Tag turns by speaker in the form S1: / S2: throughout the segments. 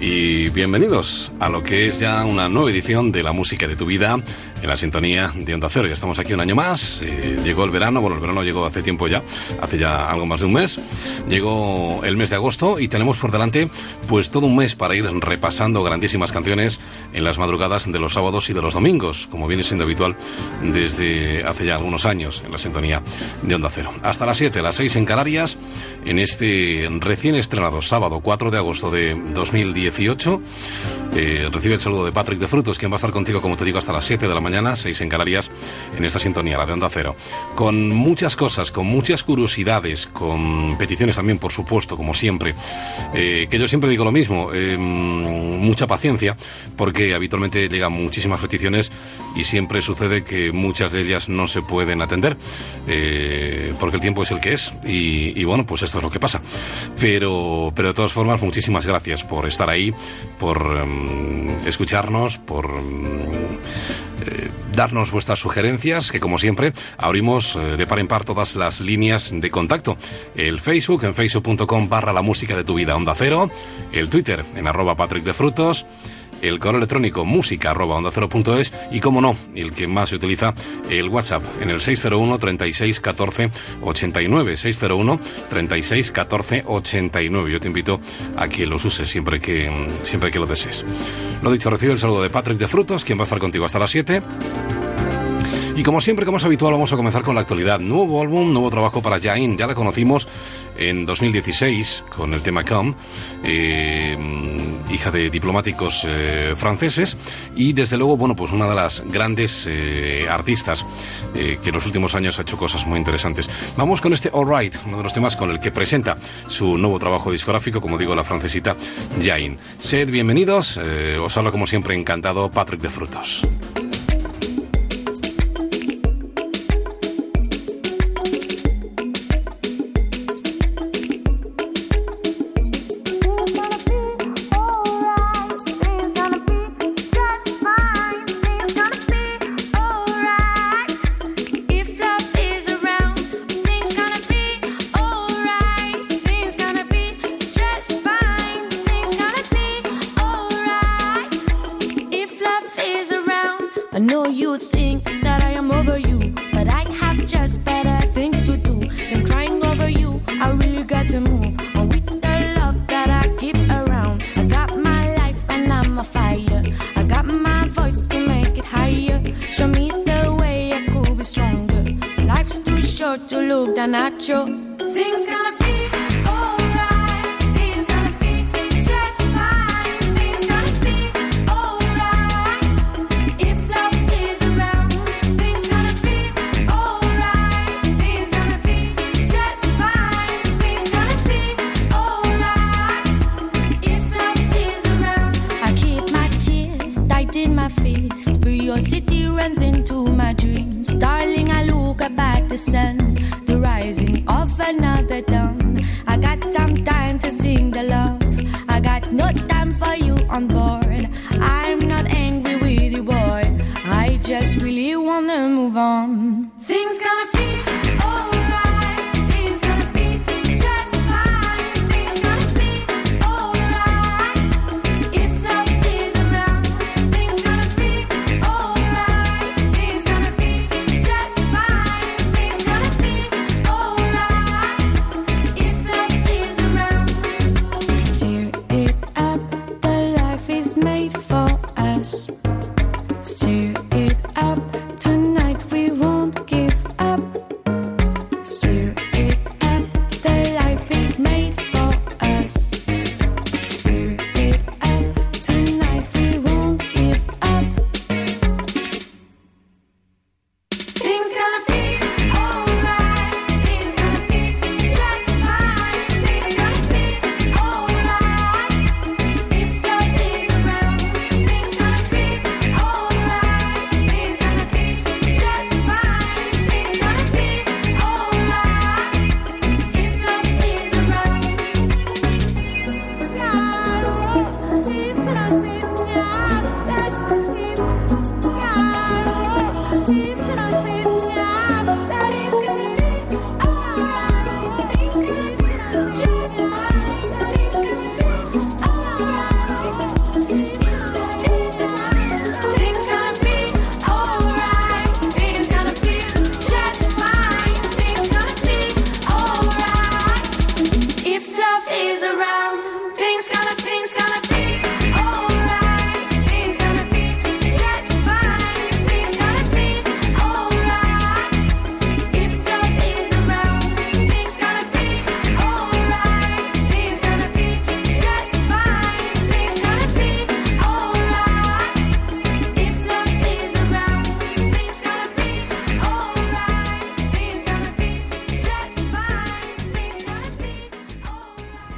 S1: Y bienvenidos a lo que es ya una nueva edición de la música de tu vida en la sintonía de Onda Cero. Ya estamos aquí un año más. Eh, llegó el verano, bueno, el verano llegó hace tiempo ya, hace ya algo más de un mes. Llegó el mes de agosto y tenemos por delante pues todo un mes para ir repasando grandísimas canciones en las madrugadas de los sábados y de los domingos, como viene siendo habitual desde hace ya algunos años en la sintonía de Onda Cero. Hasta las 7, las 6 en Canarias, en este recién estrenado sábado 4 de agosto de 2018. Eh, recibe el saludo de Patrick de Frutos, quien va a estar contigo, como te digo, hasta las 7 de la mañana, 6 en Canarias, en esta sintonía, la de Onda Cero. Con muchas cosas, con muchas curiosidades, con peticiones también, por supuesto, como siempre. Eh, que yo siempre digo lo mismo, eh, mucha paciencia, porque habitualmente llegan muchísimas peticiones y siempre sucede que muchas de ellas no se pueden atender, porque el tiempo es el que es, y, y, bueno, pues esto es lo que pasa. Pero, pero de todas formas, muchísimas gracias por estar ahí, por em, escucharnos, por eh, darnos vuestras sugerencias, que como siempre abrimos eh, de par en par todas las líneas de contacto. El Facebook en facebook.com barra la música de tu vida onda cero, el Twitter en arroba Patrick de Frutos, el correo electrónico música arroba onda es y como no, el que más se utiliza, el WhatsApp en el 601 36 14 89 601 36 14 89. Yo te invito a que los uses siempre que, siempre que lo desees. Lo dicho, recibe el saludo de Patrick de Frutos, quien va a estar contigo hasta las 7. Y como siempre, como es habitual, vamos a comenzar con la actualidad. Nuevo álbum, nuevo trabajo para Jain. Ya la conocimos en 2016 con el tema Come, eh, hija de diplomáticos eh, franceses. Y desde luego, bueno, pues una de las grandes eh, artistas que en los últimos años ha hecho cosas muy interesantes. Vamos con este All Right, uno de los temas con el que presenta su nuevo trabajo discográfico, como digo, la francesita Jain. Sed bienvenidos. os hablo como siempre encantado, Patrick de Frutos.
S2: sure to look down at you. Things gonna be. the sun, the rising of another dawn. I got some time to sing the love. I got no time for you on board. I'm not angry with you, boy. I just really wanna move on.
S1: Things gonna.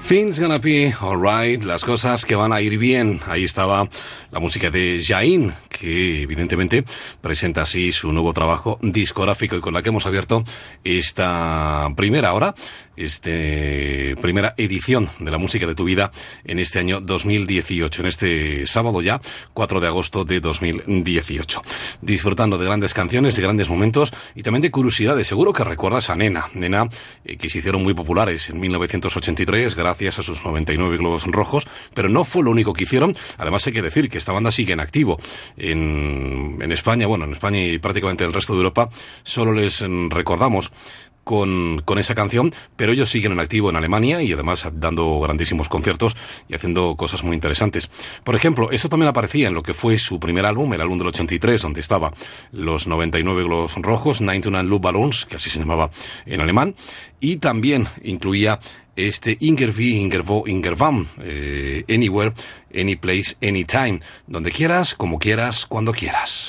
S1: Things gonna be alright, las cosas que van a ir bien. Ahí estaba la música de Jain, que evidentemente presenta así su nuevo trabajo discográfico y con la que hemos abierto esta primera hora, este primera edición de la música de tu vida en este año 2018, en este sábado ya, 4 de agosto de 2018. Disfrutando de grandes canciones, de grandes momentos y también de curiosidades. Seguro que recuerdas a Nena, Nena eh, que se hicieron muy populares en 1983 gracias a sus 99 globos rojos, pero no fue lo único que hicieron. Además hay que decir que esta banda sigue en activo en, en España, en España y prácticamente en el resto de Europa. Solo les mm, recordamos con, con, esa canción, pero ellos siguen en activo en Alemania y además dando grandísimos conciertos y haciendo cosas muy interesantes. Por ejemplo, esto también aparecía en lo que fue su primer álbum, el álbum del 83, donde estaba los 99 globos rojos, 99 Blue Balloons, que así se llamaba en alemán, y también incluía este Ingervi, Ingervo, Ingervam, eh, Anywhere, Any Place, Anytime, donde quieras, como quieras, cuando quieras.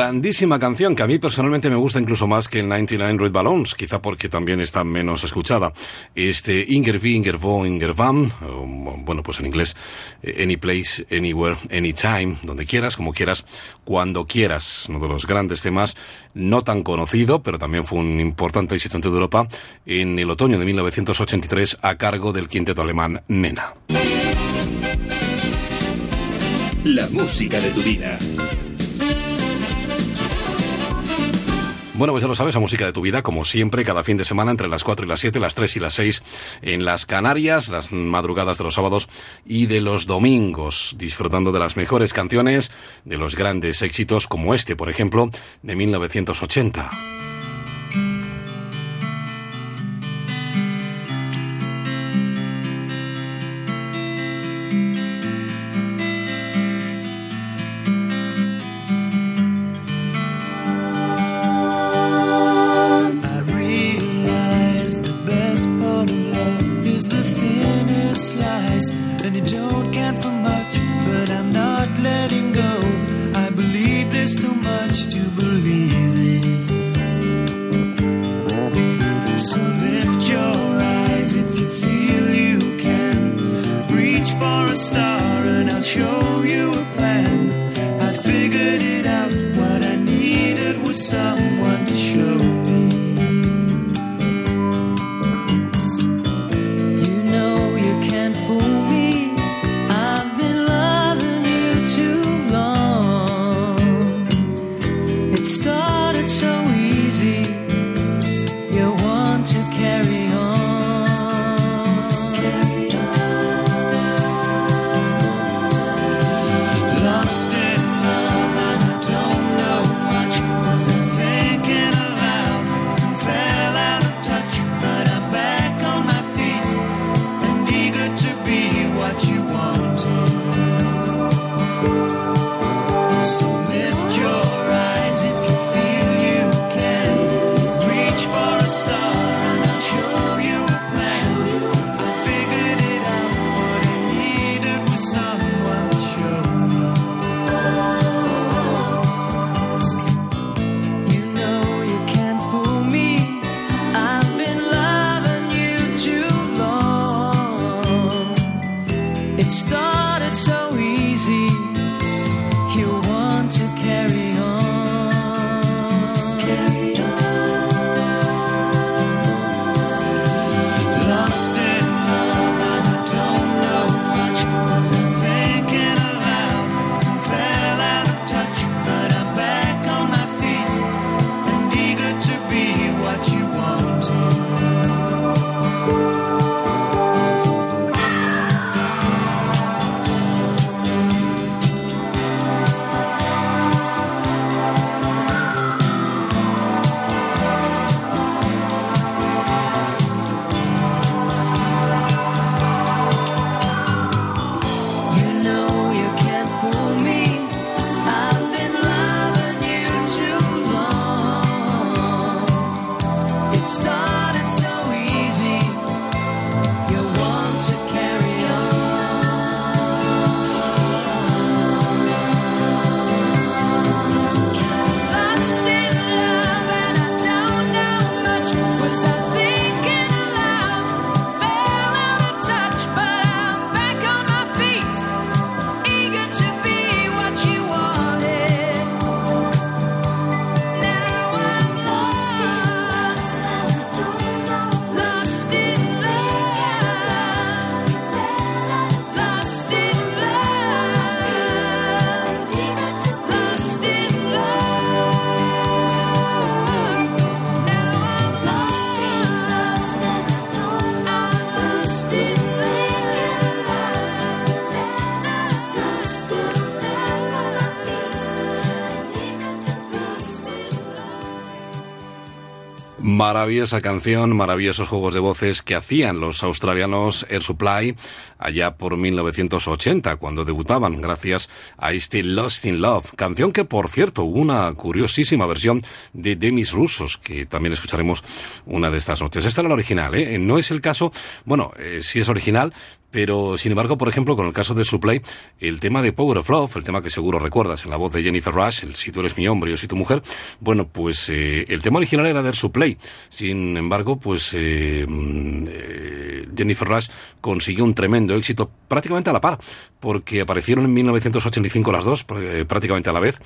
S1: Grandísima canción que a mí personalmente me gusta incluso más que el 99 Red Balloons, quizá porque también está menos escuchada. Este Ingervi, Ingervo, Ingervam, bueno, pues en inglés, eh, Any Place, Anywhere, Anytime, donde quieras, como quieras, cuando quieras. Uno de los grandes temas, no tan conocido, pero también fue un importante éxito toda Europa en el otoño de 1983 a cargo del quinteto alemán Nena.
S3: La música de tu vida.
S1: Bueno, pues ya lo sabes, la música de tu vida, como siempre, cada fin de semana entre las 4 y las 7, las 3 y las 6 en las Canarias, las madrugadas de los sábados y de los domingos, disfrutando de las mejores canciones, de los grandes éxitos como este, por ejemplo, de 1980. Maravillosa canción, maravillosos juegos de voces que hacían los australianos Air Supply allá por 1980, cuando debutaban gracias a este Lost in Love, canción que por cierto hubo una curiosísima versión de Demis Rusos, que también escucharemos una de estas noches. Esta era la original, ¿eh? No es el caso, bueno, eh, sí es original, pero, sin embargo, por ejemplo, con el caso de Supply, el tema de Power of Love, el tema que seguro recuerdas en la voz de Jennifer Rush, el si tú eres mi hombre o si tu mujer, bueno, pues eh, el tema original era de Supply. Sin embargo, pues eh, eh, Jennifer Rush consiguió un tremendo éxito prácticamente a la par, porque aparecieron en 1985 las dos, prácticamente a la vez,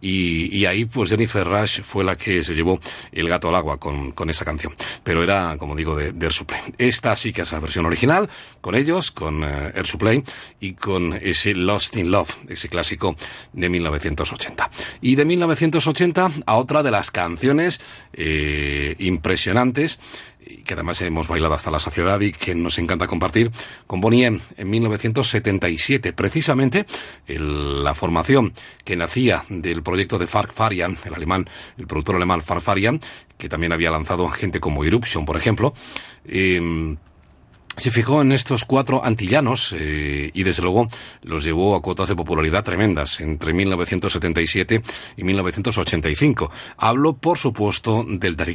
S1: y, ahí pues Jennifer Rush fue la que se llevó el gato al agua con, con esa canción. Pero era, como digo, de, de Supply. Esta sí que es la versión original, con ellos, con eh, Air Supply y con ese Lost in Love, ese clásico de 1980. Y de 1980 a otra de las canciones eh, impresionantes que además hemos bailado hasta la sociedad y que nos encanta compartir con Bonnie en 1977. Precisamente la formación que nacía del proyecto de Fark Farian, el alemán, el productor alemán Fark Farian, que también había lanzado gente como Eruption, por ejemplo, eh, se fijó en estos cuatro antillanos eh, y desde luego los llevó a cuotas de popularidad tremendas entre 1977 y 1985. Hablo, por supuesto, del Daddy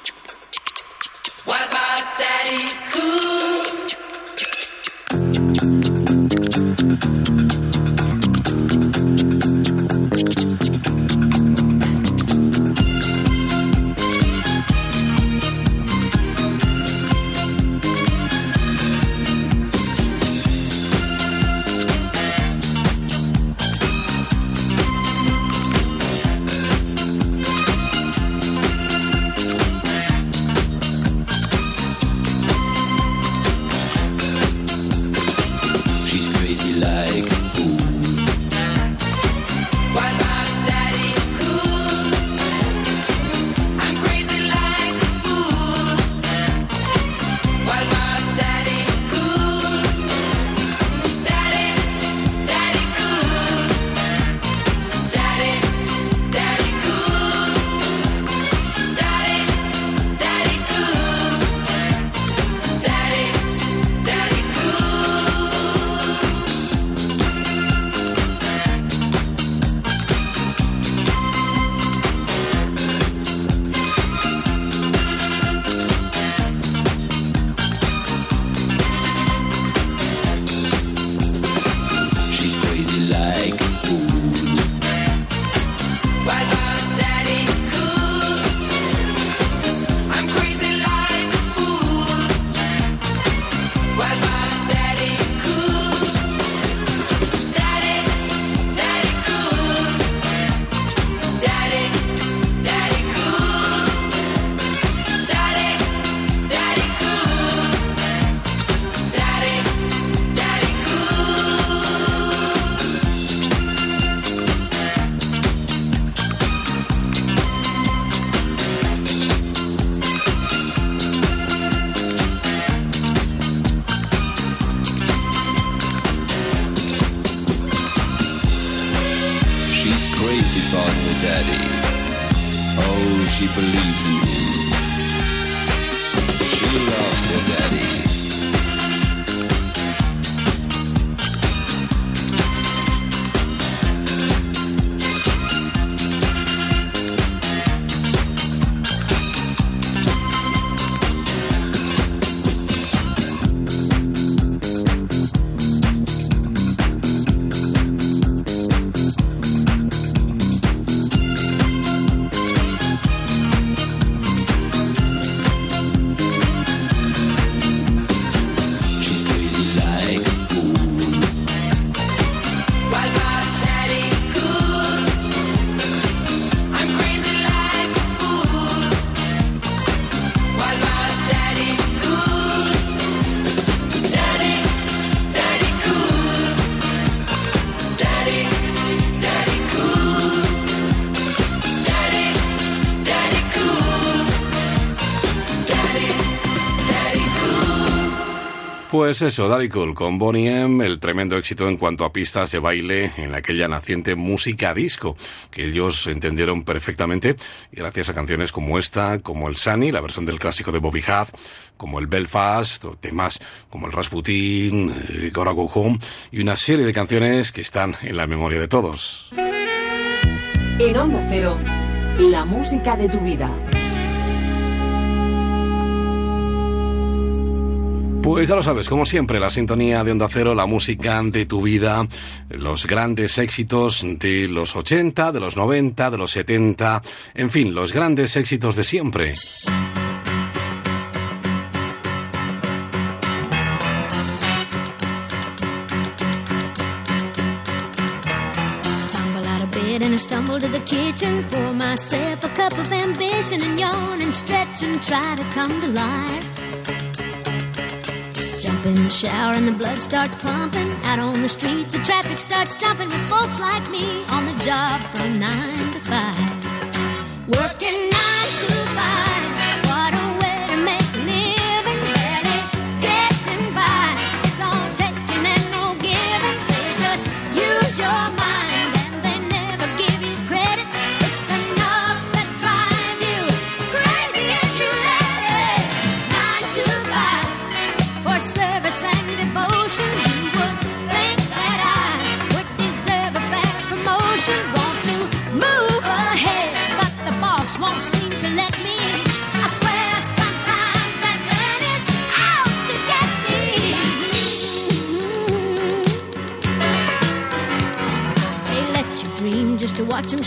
S1: Pues eso, Daddy Cool con Bonnie M, el tremendo éxito en cuanto a pistas de baile en aquella naciente música disco, que ellos entendieron perfectamente y gracias a canciones como esta, como el Sunny, la versión del clásico de Bobby Huff, como el Belfast, o temas como el Rasputin, eh, Gotta Go Home y una serie de canciones que están en la memoria de todos.
S4: En Onda Cero, la música de tu vida.
S1: Pues ya lo sabes, como siempre, la sintonía de Onda Cero, la música de tu vida, los grandes éxitos de los 80, de los 90, de los 70, en fin, los grandes éxitos de siempre.
S5: stumble to the kitchen, pour myself a cup of ambition and yawn and stretch and try to come to life. In the shower and the blood starts pumping. Out on the streets, the traffic starts jumping with folks like me on the job from nine to five. Working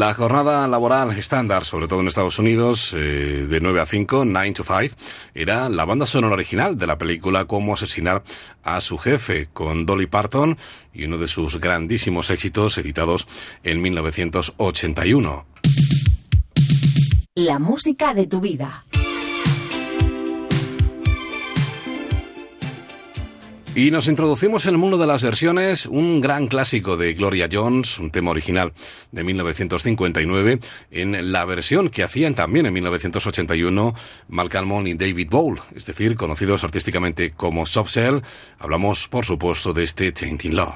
S1: La jornada laboral estándar, sobre todo en Estados Unidos, eh, de 9 a 5, 9 to 5, era la banda sonora original de la película Cómo asesinar a su jefe, con Dolly Parton y uno de sus grandísimos éxitos editados en 1981.
S4: La música de tu vida.
S1: Y nos introducimos en el mundo de las versiones, un gran clásico de Gloria Jones, un tema original de 1959, en la versión que hacían también en 1981 Malcolm y David Bowl, es decir, conocidos artísticamente como Soft. Hablamos, por supuesto, de este Tainting Love.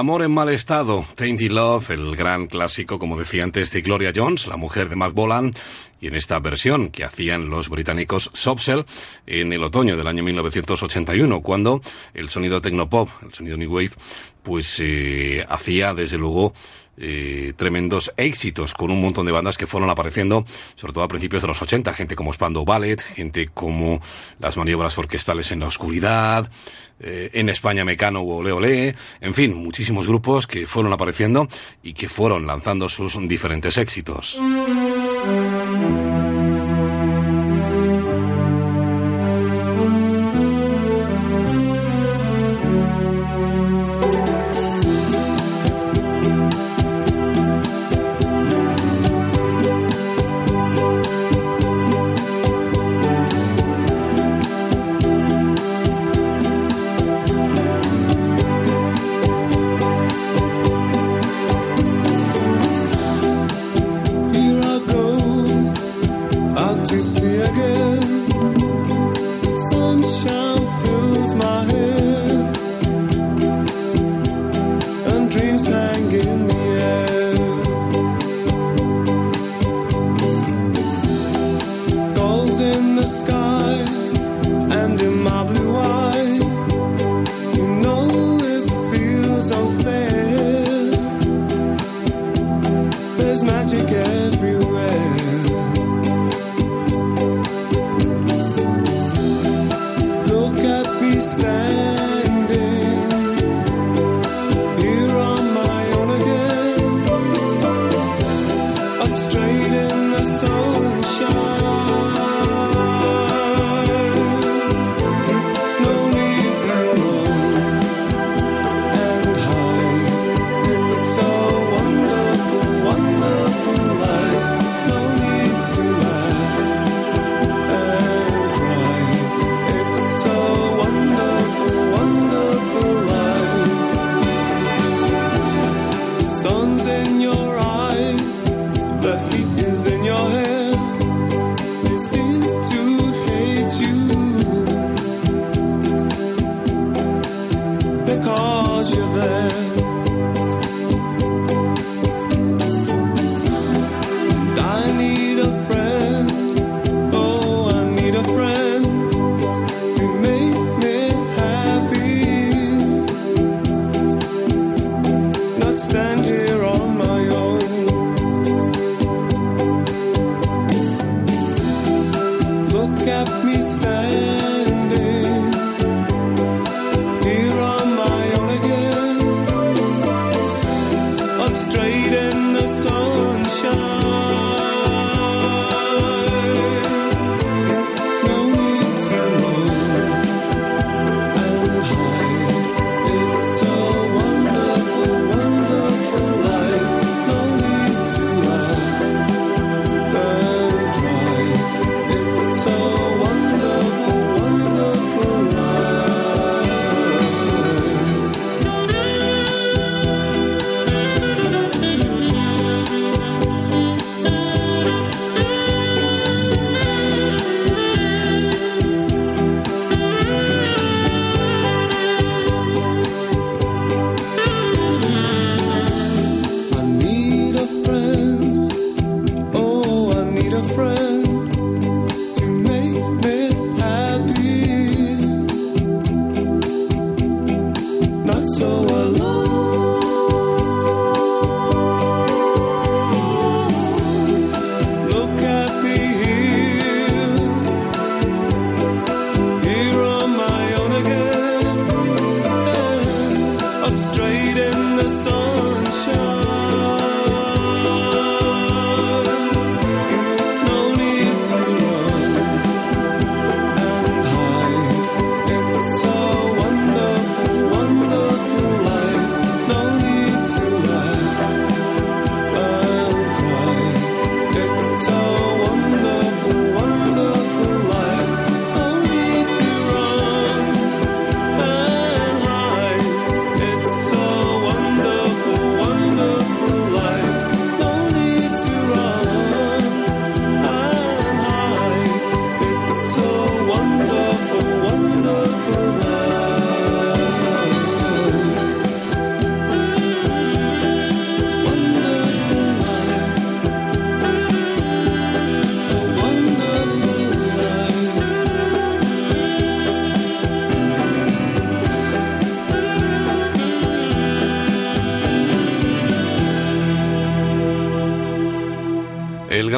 S6: Amor en mal estado, Tainted Love, el gran clásico, como decía antes, de Gloria Jones, la mujer de Mark Bolan, y en esta versión que hacían los británicos Sobsell en el otoño del año 1981, cuando el sonido tecnopop, el sonido new wave, pues eh, hacía desde luego eh, tremendos éxitos con un montón de bandas que fueron apareciendo, sobre todo a principios de los 80, gente como Spandau Ballet, gente como las maniobras orquestales en la oscuridad, eh, en España Mecano o Ole, en fin, muchísimos grupos que fueron apareciendo y que fueron lanzando sus diferentes éxitos.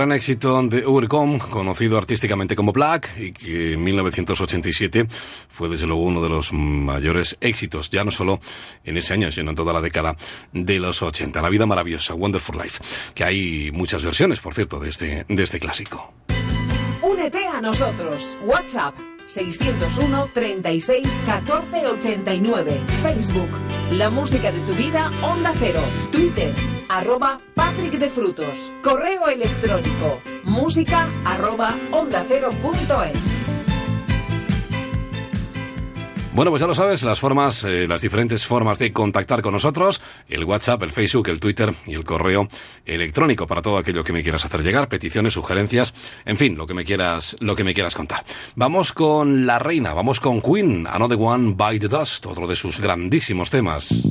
S1: Gran éxito de Urcom, conocido artísticamente como Black, y que en 1987 fue desde luego uno de los mayores éxitos, ya no solo en ese año, sino en toda la década de los 80. La vida maravillosa, Wonderful Life, que hay muchas versiones, por cierto, de este, de este clásico.
S4: Únete a nosotros. WhatsApp 601 36 14 89. Facebook La música de tu vida, Onda Cero. Twitter arroba de Frutos. Correo electrónico música arroba onda cero punto es.
S1: Bueno, pues ya lo sabes, las formas, eh, las diferentes formas de contactar con nosotros, el WhatsApp, el Facebook, el Twitter y el correo electrónico para todo aquello que me quieras hacer llegar, peticiones, sugerencias, en fin, lo que me quieras, lo que me quieras contar. Vamos con la reina, vamos con Queen, Another One by the Dust, otro de sus grandísimos temas.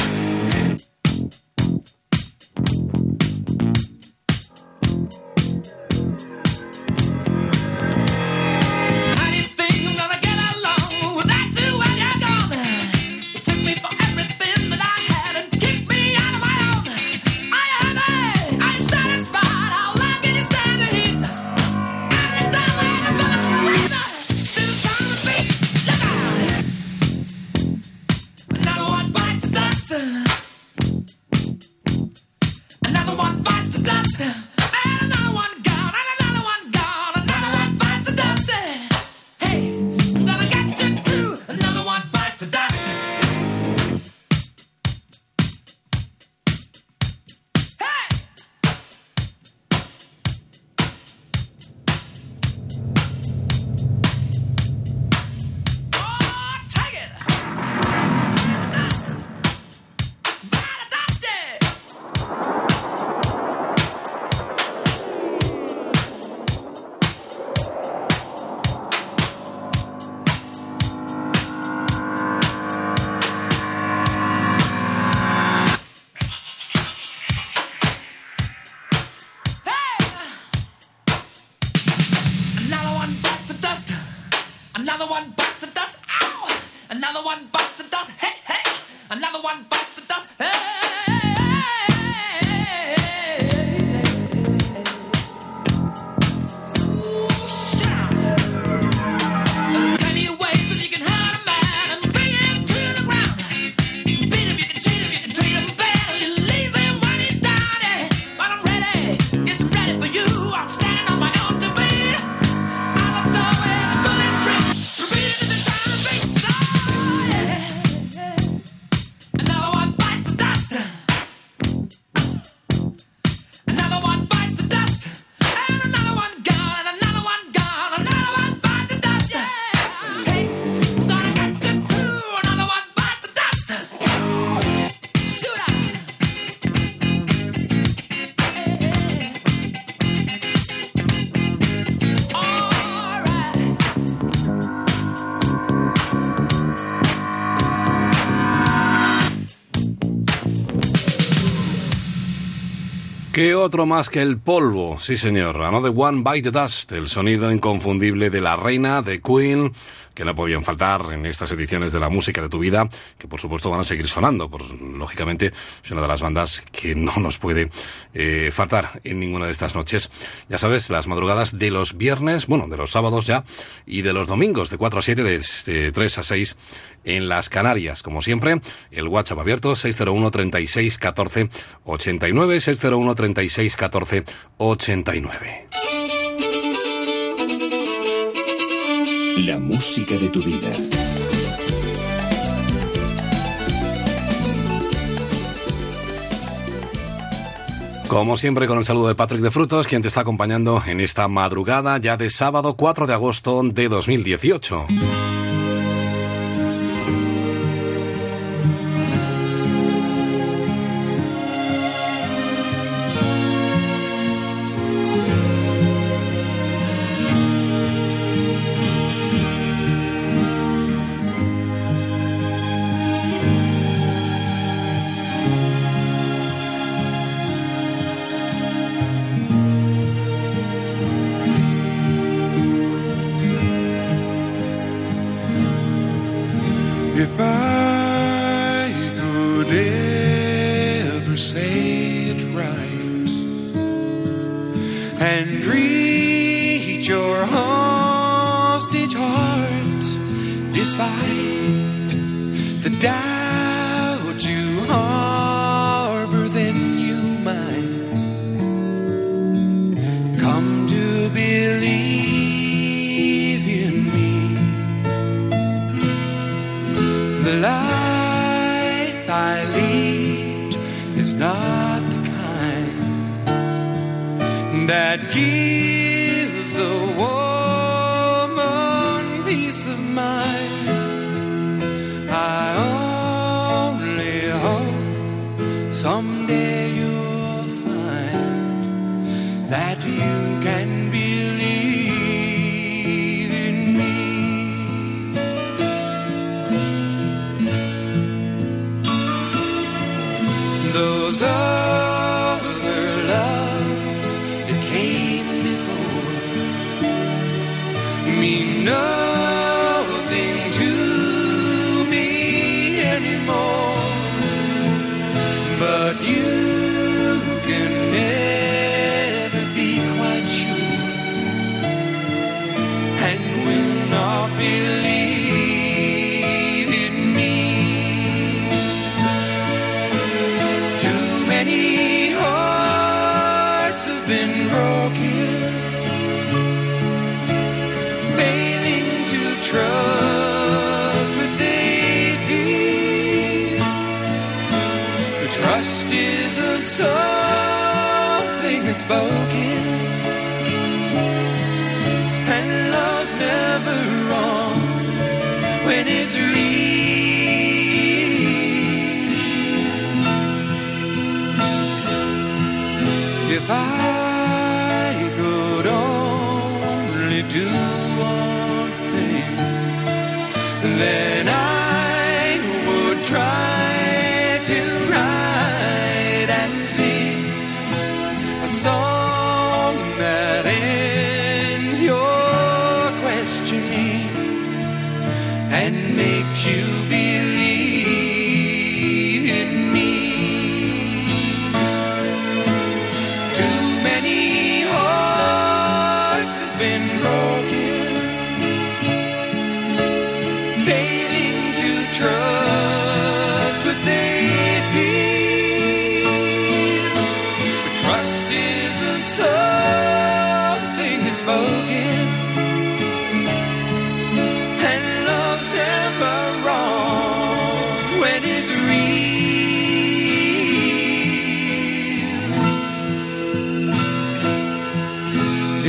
S1: ¿Qué otro más que el polvo? Sí, señor. Another One by the Dust, el sonido inconfundible de la reina, de Queen, que no podían faltar en estas ediciones de la música de tu vida, que por supuesto van a seguir sonando lógicamente es una de las bandas que no nos puede eh, faltar en ninguna de estas noches. Ya sabes, las madrugadas de los viernes, bueno, de los sábados ya, y de los domingos de 4 a 7, de, de 3 a 6 en las Canarias. Como siempre, el WhatsApp abierto 601 36 14 89 601 36 14 89.
S3: La música de tu vida.
S1: Como siempre, con el saludo de Patrick de Frutos, quien te está acompañando en esta madrugada ya de sábado 4 de agosto de 2018.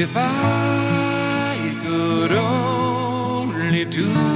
S7: If I could only do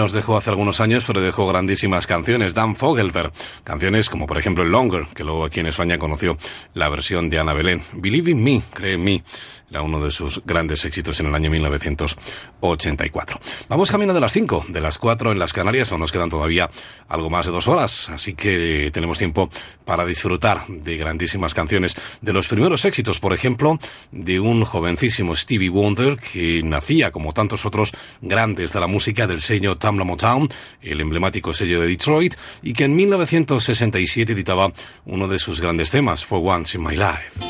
S1: nos dejó hace algunos años, pero dejó grandísimas canciones. Dan Fogelberg. Canciones como, por ejemplo, Longer, que luego aquí en España conoció la versión de Ana Belén. Believe in Me, cree en mí. Era uno de sus grandes éxitos en el año 1984. Vamos camino de las 5, de las 4 en las Canarias. Aún nos quedan todavía algo más de dos horas, así que tenemos tiempo para disfrutar de grandísimas canciones. De los primeros éxitos, por ejemplo, de un jovencísimo Stevie Wonder que nacía, como tantos otros grandes de la música, del sello Tamla Motown, el emblemático sello de Detroit, y que en 1967 editaba uno de sus grandes temas, For Once in My Life.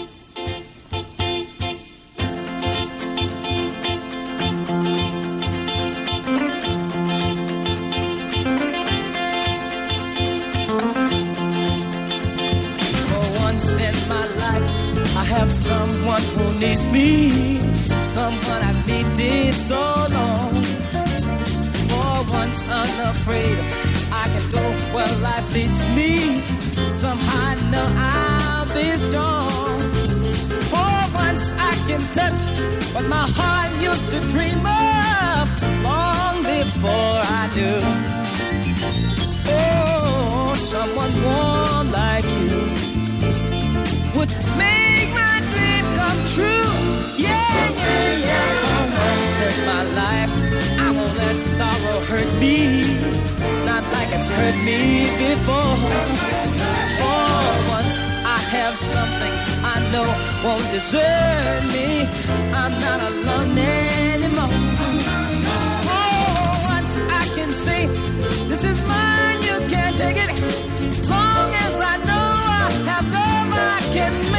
S8: Unafraid, I can go where life leads me. Somehow I know I'll be strong. For once I can touch what my heart used to dream of long before I knew. Oh, someone warm like you would make my dream come true. Yeah, yeah, yeah. For once in my life, hurt me, not like it's hurt me before. For once, I have something I know won't desert me. I'm not alone anymore. For once, I can say, This is mine, you can't take it. Long as I know I have love, I can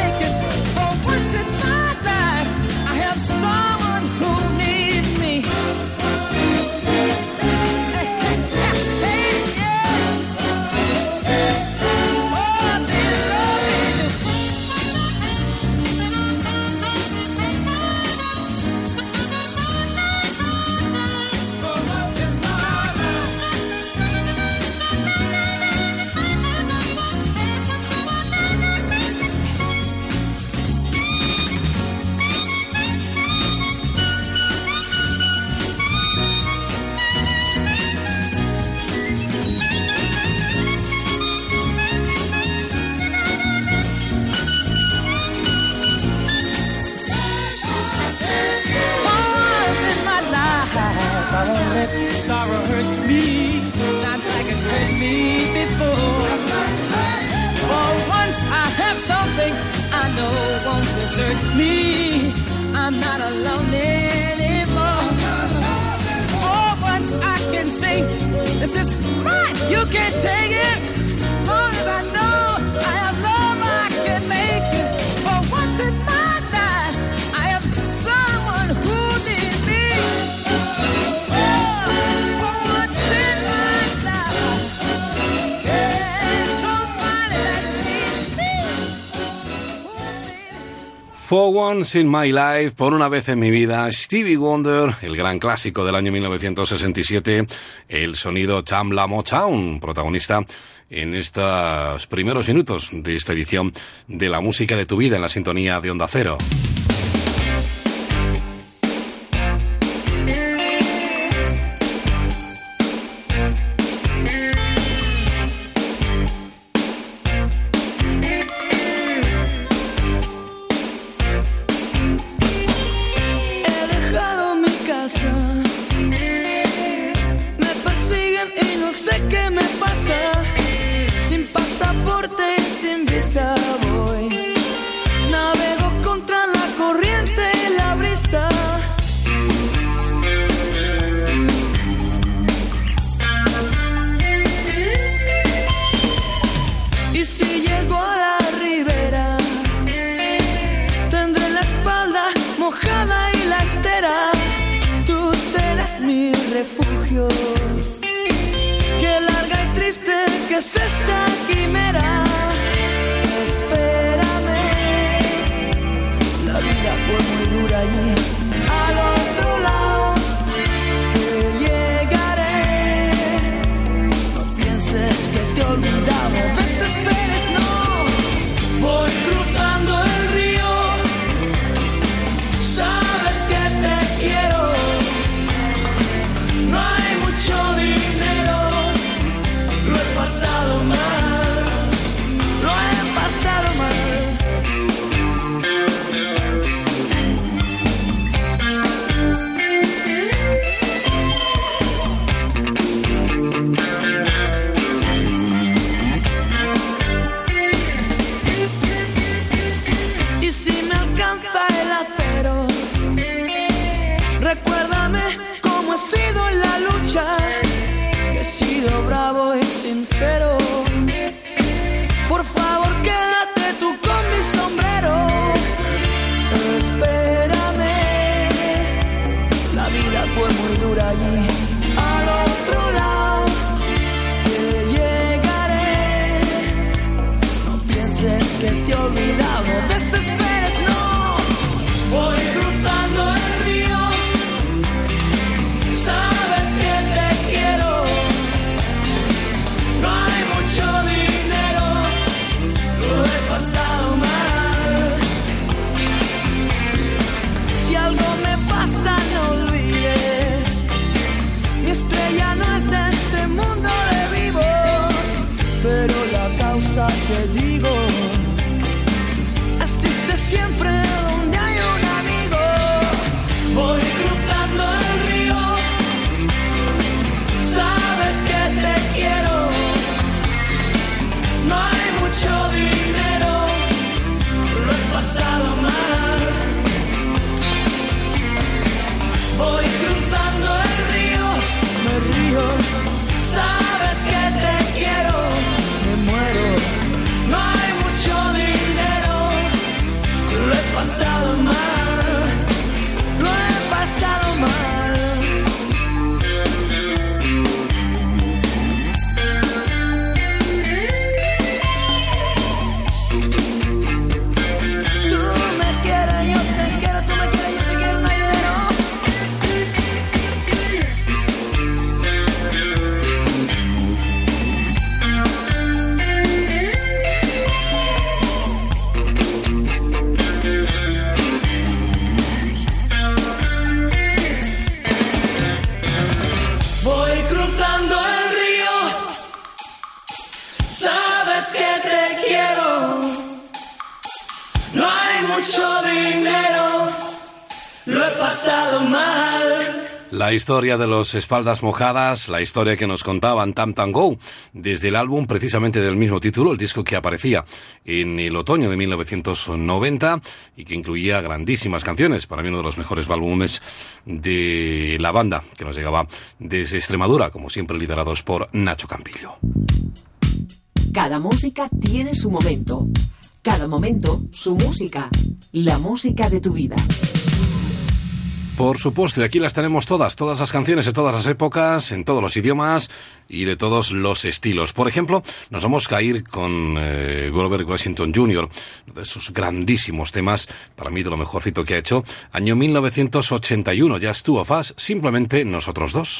S8: desert me. I'm not alone anymore. For once I can say, this is mine, you can't take it. For Once in My Life,
S1: por una vez en mi vida, Stevie Wonder, el gran clásico del año 1967, el sonido Chamla Motown, protagonista en estos primeros minutos de esta edición de la música de tu vida en la sintonía de Onda Cero. Historia de los espaldas mojadas, la historia que nos contaban Tam Tam Go, desde el álbum precisamente del mismo título, el disco que aparecía en el otoño de 1990 y que incluía grandísimas canciones, para mí uno de los mejores álbumes de la banda, que nos llegaba desde Extremadura, como siempre liderados por Nacho Campillo.
S4: Cada música tiene su momento. Cada momento, su música. La música de tu vida.
S1: Por supuesto, y aquí las tenemos todas, todas las canciones de todas las épocas, en todos los idiomas y de todos los estilos. Por ejemplo, nos vamos a ir con eh, Washington Jr., de sus grandísimos temas, para mí de lo mejorcito que ha hecho, año 1981, Just Two of Us, simplemente nosotros dos.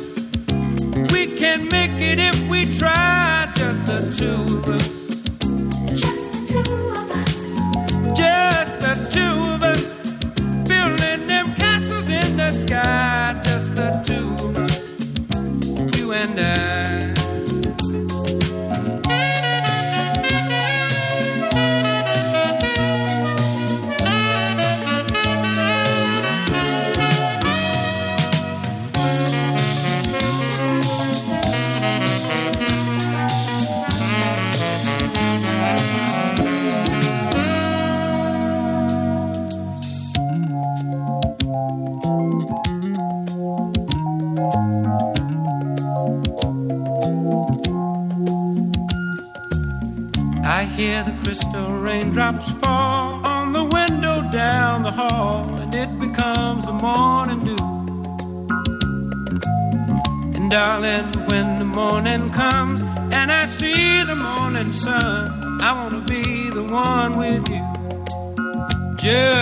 S9: Can make it if we try, just the two of us.
S5: Just the two of us.
S9: Just the two of us. Building them castles in the sky, morning comes and I see the morning sun, I wanna be the one with you. Just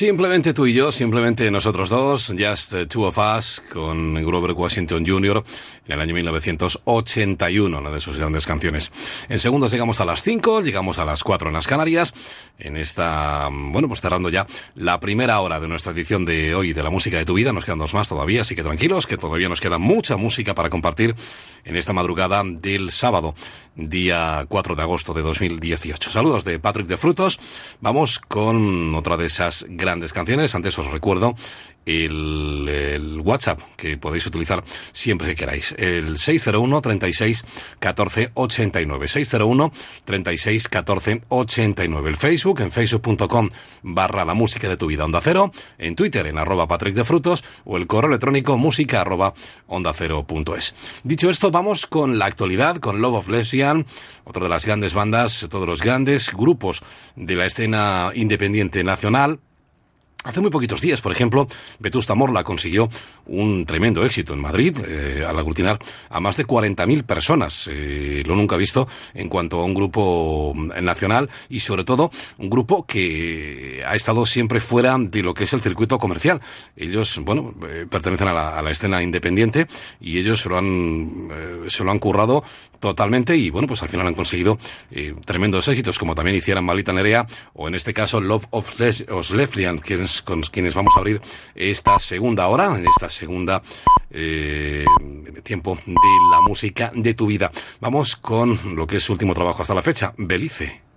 S1: Simplemente tú y yo, simplemente nosotros dos, Just Two of Us, con Grover Washington Jr. en el año 1981, una de sus grandes canciones. En segundos llegamos a las 5, llegamos a las 4 en las Canarias, en esta, bueno, pues cerrando ya la primera hora de nuestra edición de hoy de la música de tu vida. Nos quedan dos más todavía, así que tranquilos, que todavía nos queda mucha música para compartir en esta madrugada del sábado, día 4 de agosto de 2018. Saludos de Patrick de Frutos. Vamos con otra de esas grandes canciones. Antes os recuerdo el, el WhatsApp que podéis utilizar siempre que queráis. El 601 36 14 89. 601 36 14 89. El Facebook en facebook.com barra la música de tu vida onda cero. En Twitter en arroba Patrick de Frutos o el correo electrónico música arroba onda cero punto es. Dicho esto, vamos con la actualidad, con Love of Lesbian, otra de las grandes bandas, todos los grandes grupos de la escena independiente nacional. Hace muy poquitos días, por ejemplo, Vetusta Morla consiguió un tremendo éxito en Madrid eh, al aglutinar a más de 40.000 personas. Eh, lo nunca visto en cuanto a un grupo mm, nacional y sobre todo un grupo que ha estado siempre fuera de lo que es el circuito comercial. Ellos, bueno, eh, pertenecen a la, escena independiente y ellos se lo han, eh, se lo han currado totalmente y bueno, pues al final han conseguido tremendos éxitos como también hicieran Malita Nerea o en este caso Love of, Les of Lesbian, quienes, con quienes vamos a abrir esta segunda hora, en esta eh, tiempo de la música de tu vida. Vamos con lo que es su último trabajo hasta la fecha, Belice.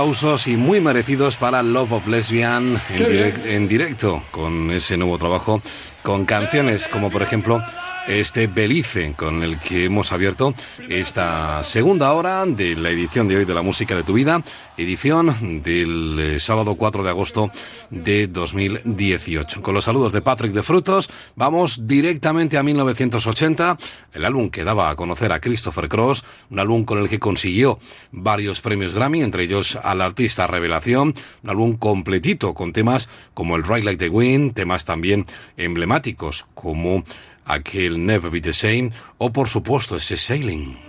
S1: Aplausos y muy merecidos para Love of Lesbian en,
S10: Qué
S1: direc-
S10: bien.
S1: en directo con ese nuevo trabajo, con canciones como por ejemplo este Belice con el que hemos abierto esta segunda hora de la edición de hoy de la música de tu vida, edición del eh, sábado 4 de agosto de 2018. Con los saludos de Patrick de Frutos, vamos directamente a 1980, el álbum que daba a conocer a Christopher Cross, un álbum con el que consiguió varios premios Grammy, entre ellos al artista revelación, un álbum completito con temas como el Ride Like the Wind, temas también emblemáticos como aquel Never Be the Same o por supuesto ese Sailing.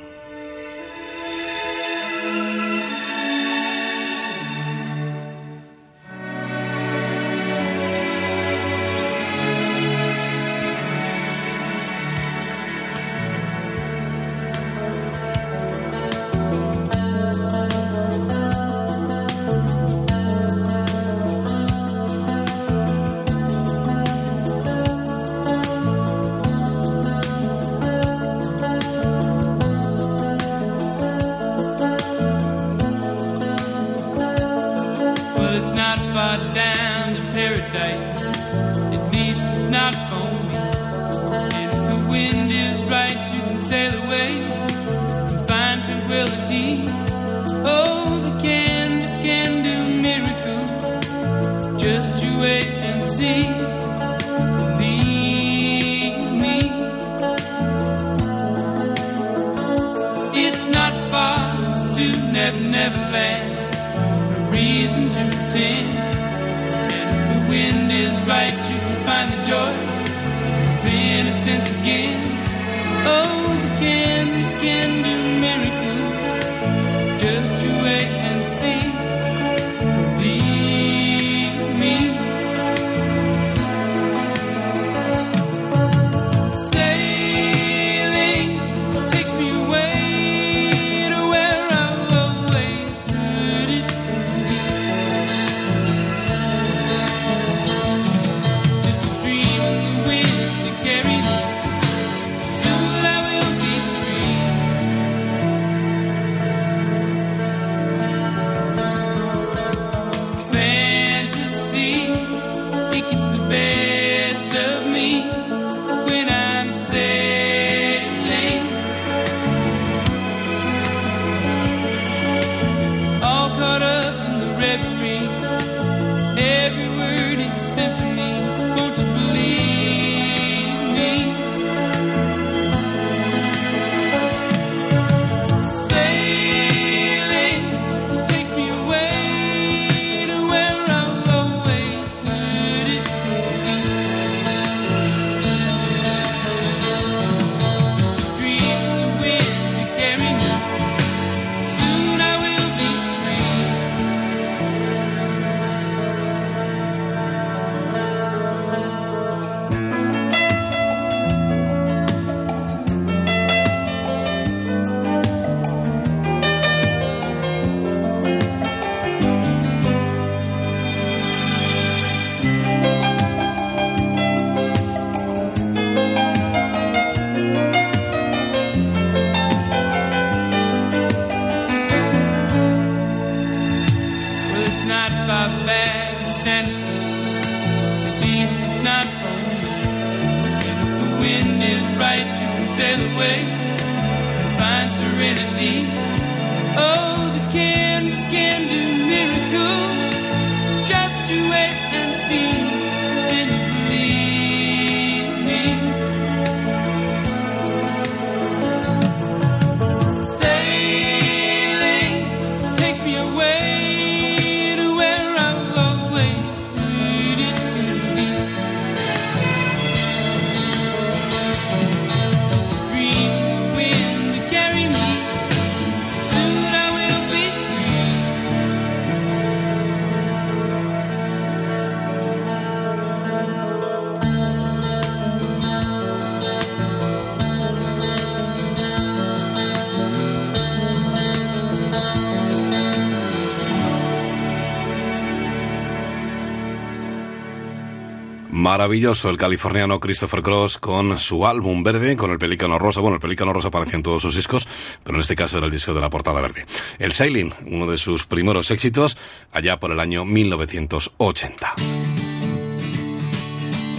S1: Maravilloso el californiano Christopher Cross con su álbum verde, con el Pelícano Rosa. Bueno, el Pelícano Rosa aparecía en todos sus discos, pero en este caso era el disco de la portada verde. El Sailing, uno de sus primeros éxitos, allá por el año 1980.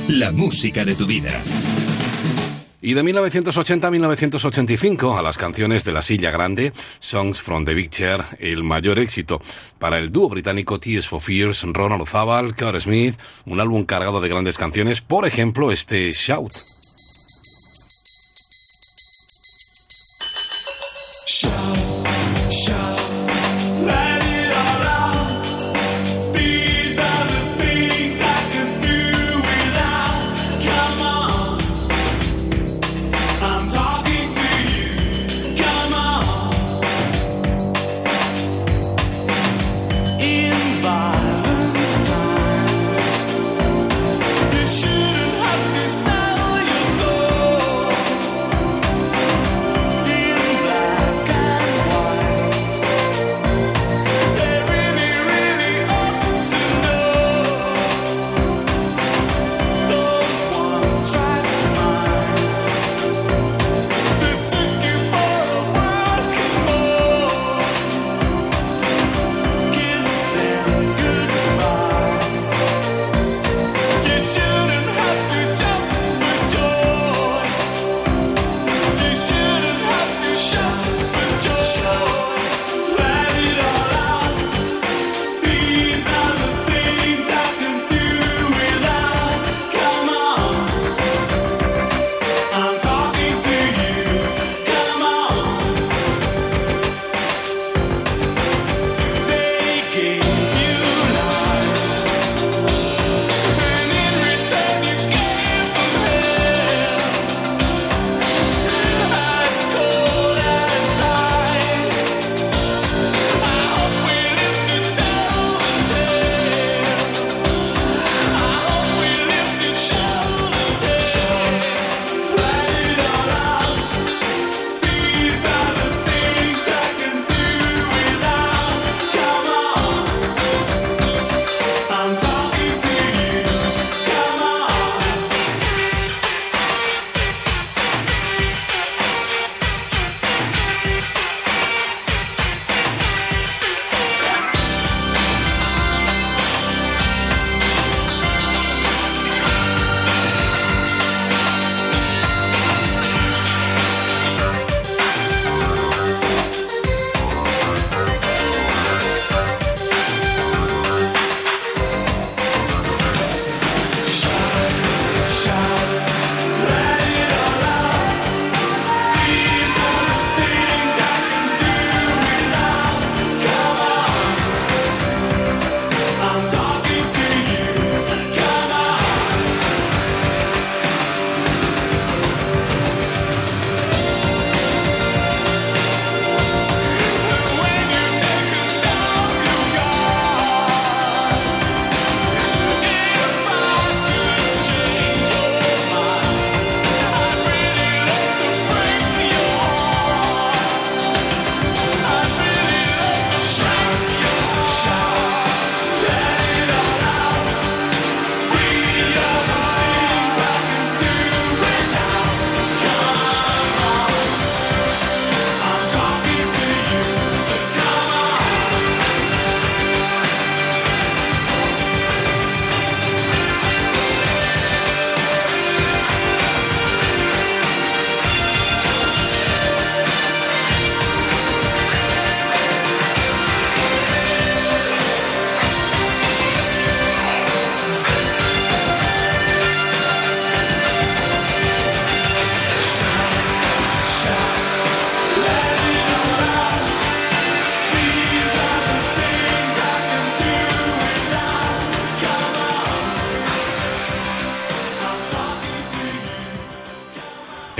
S3: La música de tu vida.
S1: Y de 1980 a 1985 a las canciones de La Silla Grande, Songs from the Big Chair, el mayor éxito para el dúo británico Tears for Fears, Ronald Zaval, Carl Smith, un álbum cargado de grandes canciones, por ejemplo este Shout.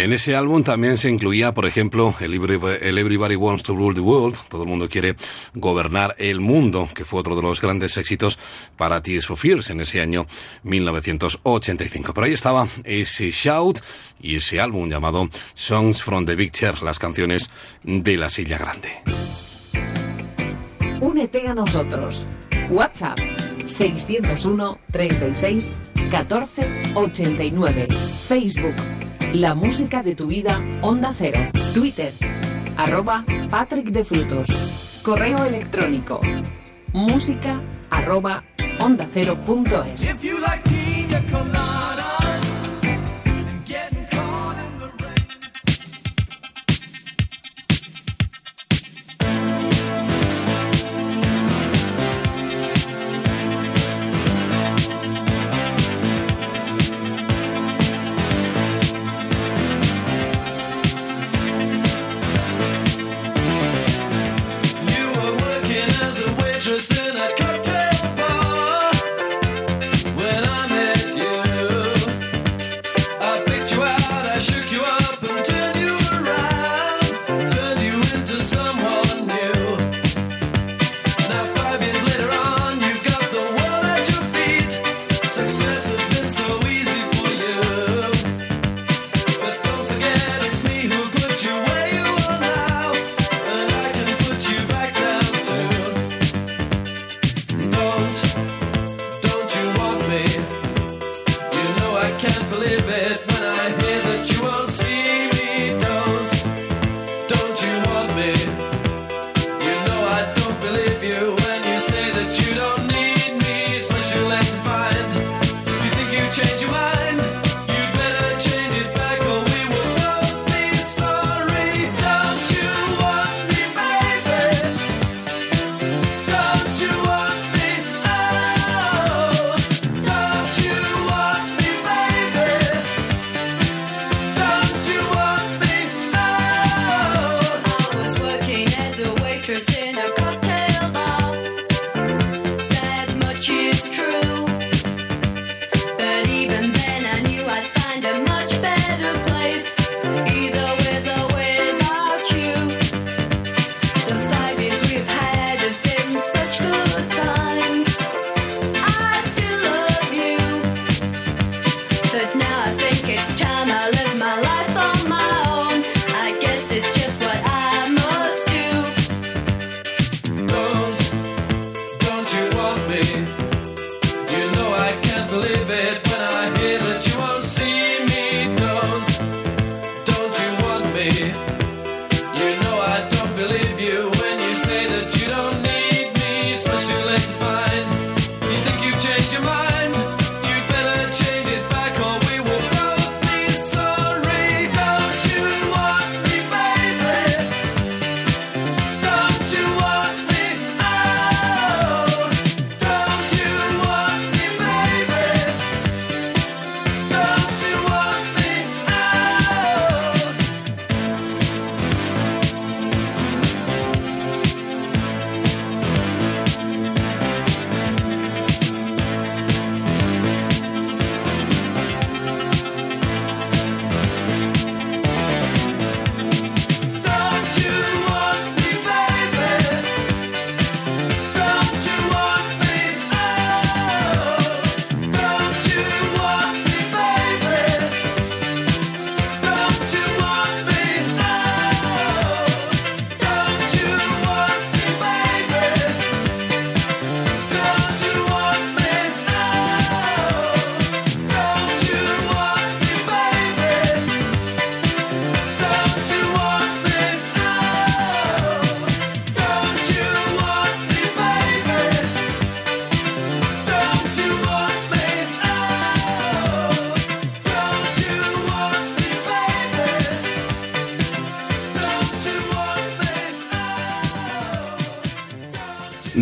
S1: En ese álbum también se incluía, por ejemplo, el, el Everybody Wants to Rule the World, todo el mundo quiere gobernar el mundo, que fue otro de los grandes éxitos para Tears for Fears en ese año 1985. Pero ahí estaba ese shout y ese álbum llamado Songs from the Big Chair, las canciones de la silla grande.
S4: Únete a nosotros. WhatsApp 601 36 14 89. Facebook la música de tu vida, Onda Cero. Twitter, arroba Patrick de Frutos. Correo electrónico, música arroba onda cero.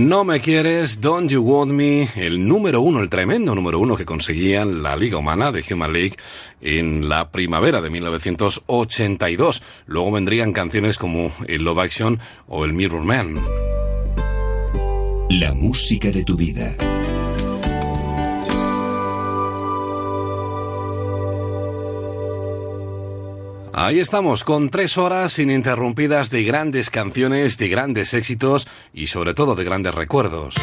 S1: No me quieres, Don't You Want Me, el número uno, el tremendo número uno que conseguían la Liga Humana de Human League en la primavera de 1982. Luego vendrían canciones como el Love Action o el Mirror Man.
S3: La música de tu vida.
S1: Ahí estamos, con tres horas ininterrumpidas de grandes canciones, de grandes éxitos y sobre todo de grandes recuerdos.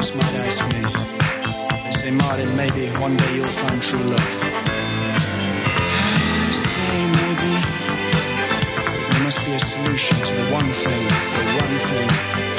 S6: Just might ask me. They say, Martin, maybe one day you'll find true love. I say, maybe. There must be a solution to the one thing, the one thing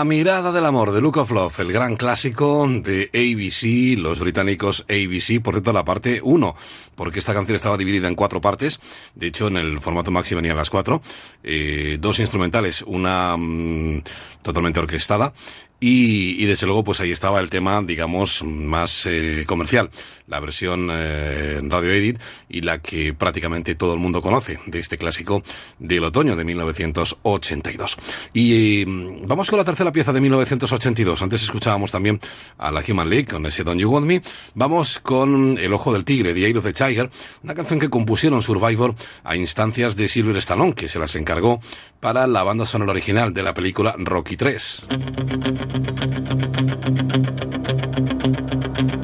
S1: La mirada del amor de Look of Love, el gran clásico de ABC, los británicos ABC, por cierto, la parte 1, porque esta canción estaba dividida en cuatro partes, de hecho en el formato maxi venían las cuatro, eh, dos instrumentales, una mm, totalmente orquestada, y, y desde luego pues ahí estaba el tema, digamos, más eh, comercial, la versión eh, Radio Edit y la que prácticamente todo el mundo conoce de este clásico del otoño de 1982. Y eh, vamos con la tercera pieza de 1982. Antes escuchábamos también a la Human League con ese Don't You Want Me. Vamos con El Ojo del Tigre, The Eye of the Tiger, una canción que compusieron Survivor a instancias de Silver Stallone, que se las encargó para la banda sonora original de la película Rocky 3.
S10: Thank you.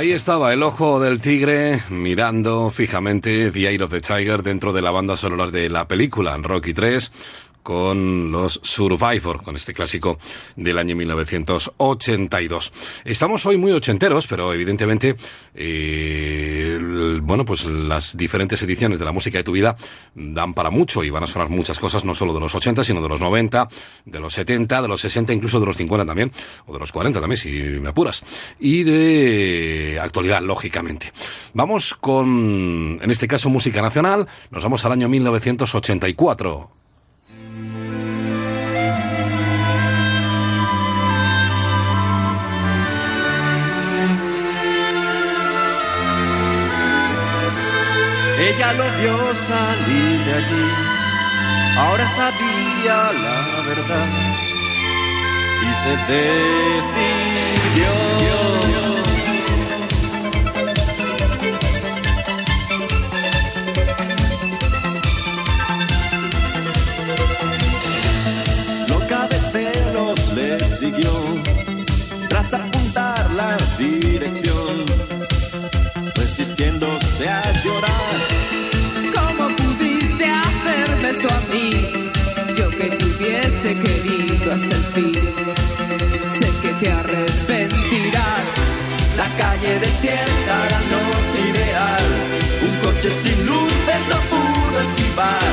S1: Ahí estaba el ojo del tigre mirando fijamente The Eye of the Tiger dentro de la banda sonora de la película Rocky 3 con los Survivor, con este clásico del año 1982. Estamos hoy muy ochenteros, pero evidentemente, eh, bueno, pues las diferentes ediciones de la música de tu vida dan para mucho y van a sonar muchas cosas, no solo de los 80, sino de los 90, de los 70, de los 60, incluso de los 50 también, o de los 40 también, si me apuras, y de actualidad, lógicamente. Vamos con, en este caso, música nacional, nos vamos al año 1984.
S11: Ella lo vio salir de allí, ahora sabía la verdad y se decidió. Siguió, tras apuntar la dirección, resistiéndose a llorar.
S12: Querido hasta el fin. Sé que te arrepentirás.
S11: La calle desierta, la noche ideal. Un coche sin luces no pudo esquivar.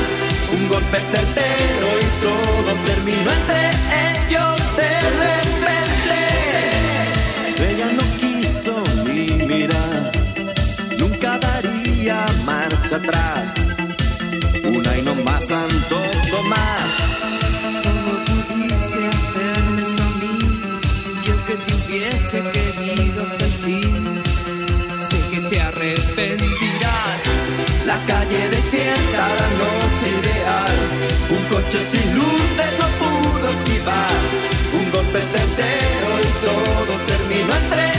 S11: Un golpe certero y todo terminó entre ellos de repente. Ella no quiso ni mirar. Nunca daría marcha atrás. Una y no más, Santo Tomás.
S12: Hubiese querido hasta el fin. Sé que te arrepentirás.
S11: La calle desierta, la noche ideal. Un coche sin luces no pudo esquivar. Un golpe certero y todo terminó entre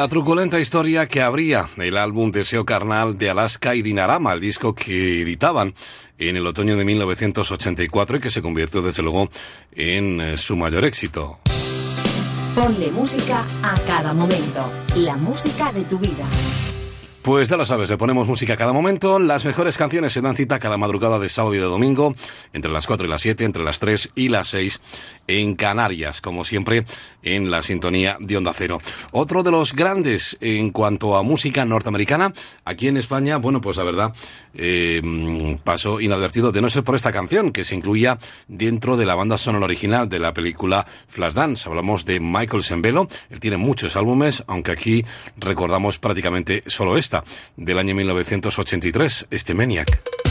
S11: La
S1: truculenta historia que abría el álbum Deseo Carnal de Alaska y Dinarama, el disco que editaban en el otoño de 1984 y que se convirtió desde luego en eh, su mayor éxito.
S4: Ponle música a cada momento. La música de tu vida.
S1: Pues ya lo sabes, le ponemos música a cada momento. Las mejores canciones se dan cita cada madrugada de sábado y de domingo, entre las 4 y las 7, entre las 3 y las 6, en Canarias, como siempre, en la sintonía de Onda Cero. Otro de los grandes en cuanto a música norteamericana, aquí en España, bueno, pues la verdad, eh, pasó inadvertido de no ser por esta canción, que se incluía dentro de la banda sonora original de la película Flashdance. Hablamos de Michael Sembello, él tiene muchos álbumes, aunque aquí recordamos prácticamente solo esta, del año 1983, este Maniac.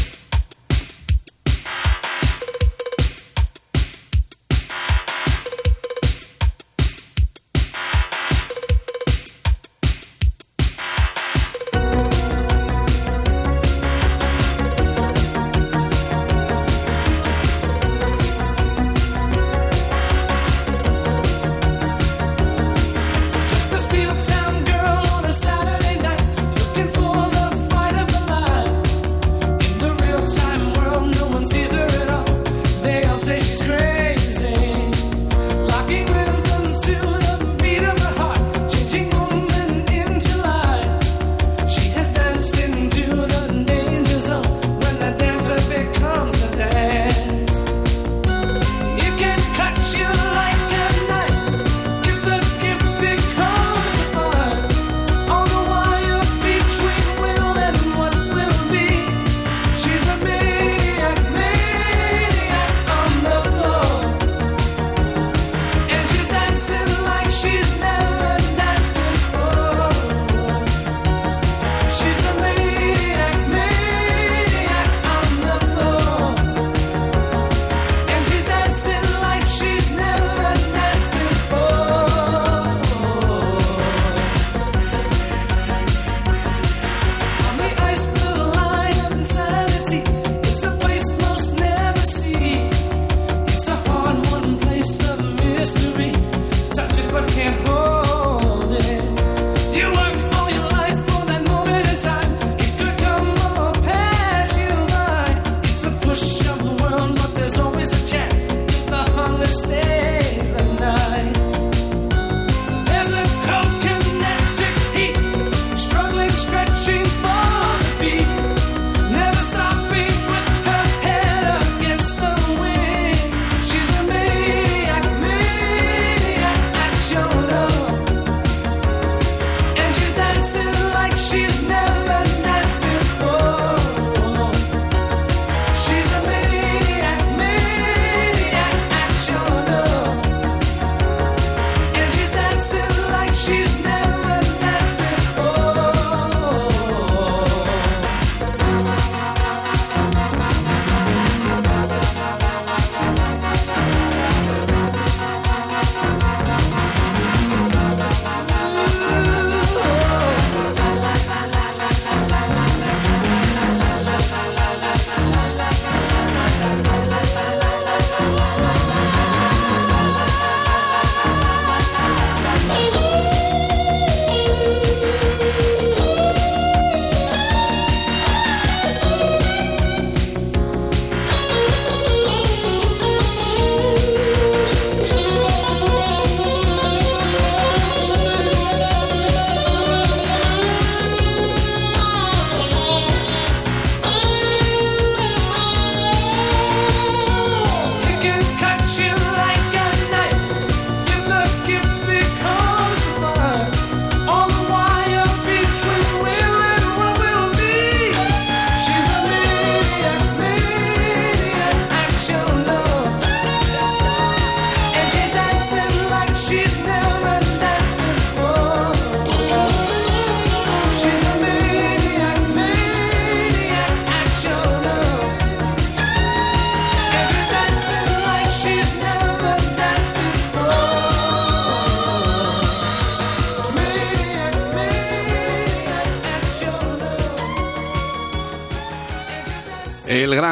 S7: say she's
S1: crazy.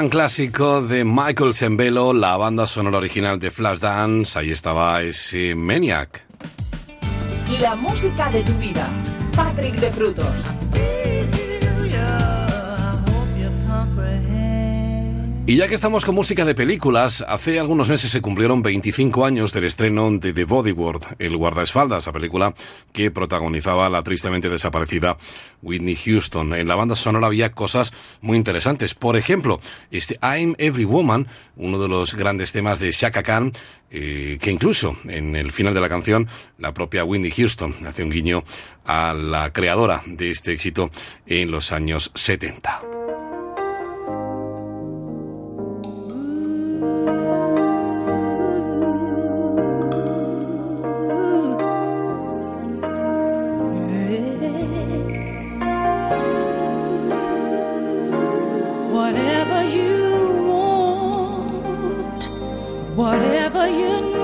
S1: Clásico de Michael Sembello, la banda sonora original de Flashdance. Ahí estaba ese Maniac.
S4: La música de tu vida. Patrick de Frutos.
S1: Y ya que estamos con música de películas, hace algunos meses se cumplieron 25 años del estreno de The Bodyguard, el guardaespaldas, la película que protagonizaba la tristemente desaparecida Whitney Houston. En la banda sonora había cosas muy interesantes. Por ejemplo, este I'm Every Woman, uno de los grandes temas de Shaka Khan, eh, que incluso en el final de la canción la propia Whitney Houston hace un guiño a la creadora de este éxito en los años 70.
S2: Whatever you need,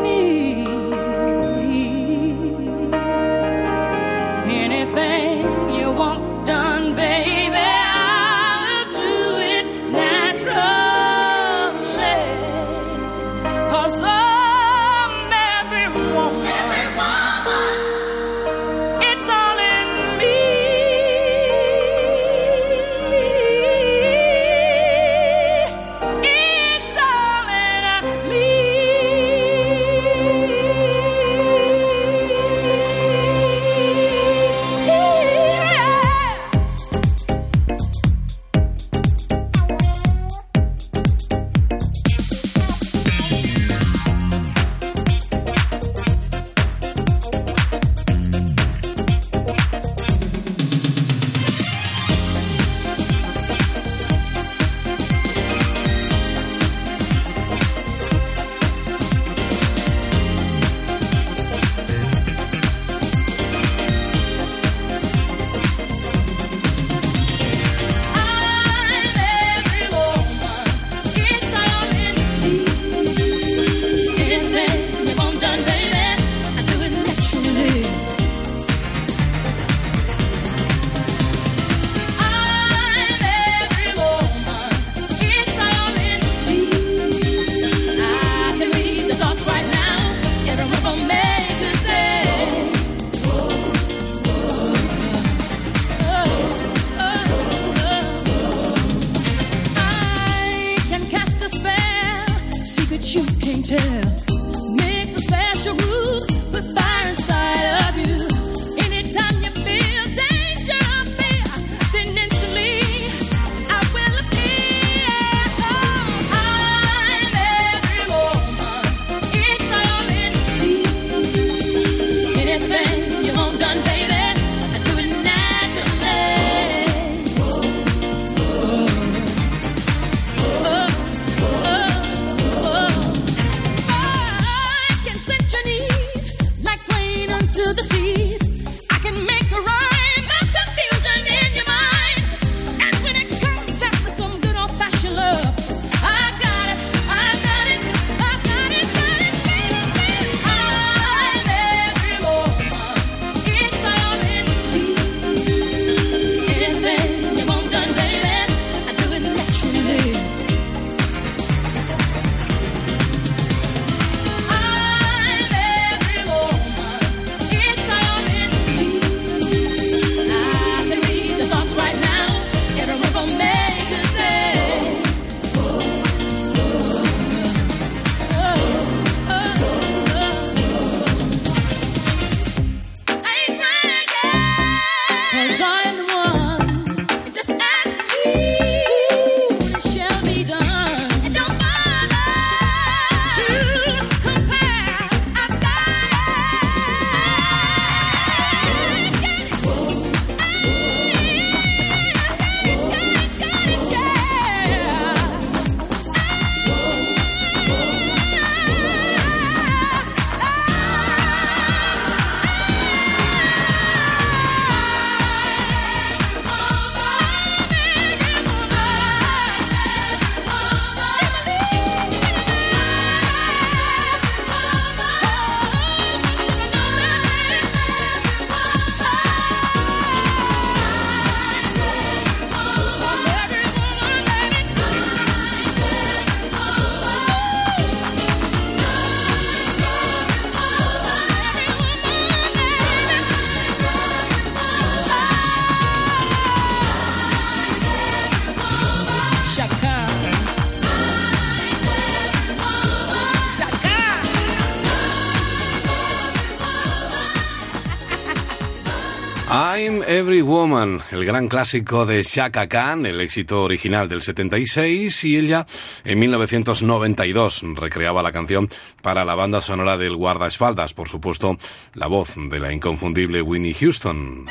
S2: Woman,
S1: el gran clásico de Shaka Khan, el éxito original del 76, y ella en 1992 recreaba la canción para la banda sonora del guardaespaldas, por supuesto, la voz de la inconfundible Winnie Houston.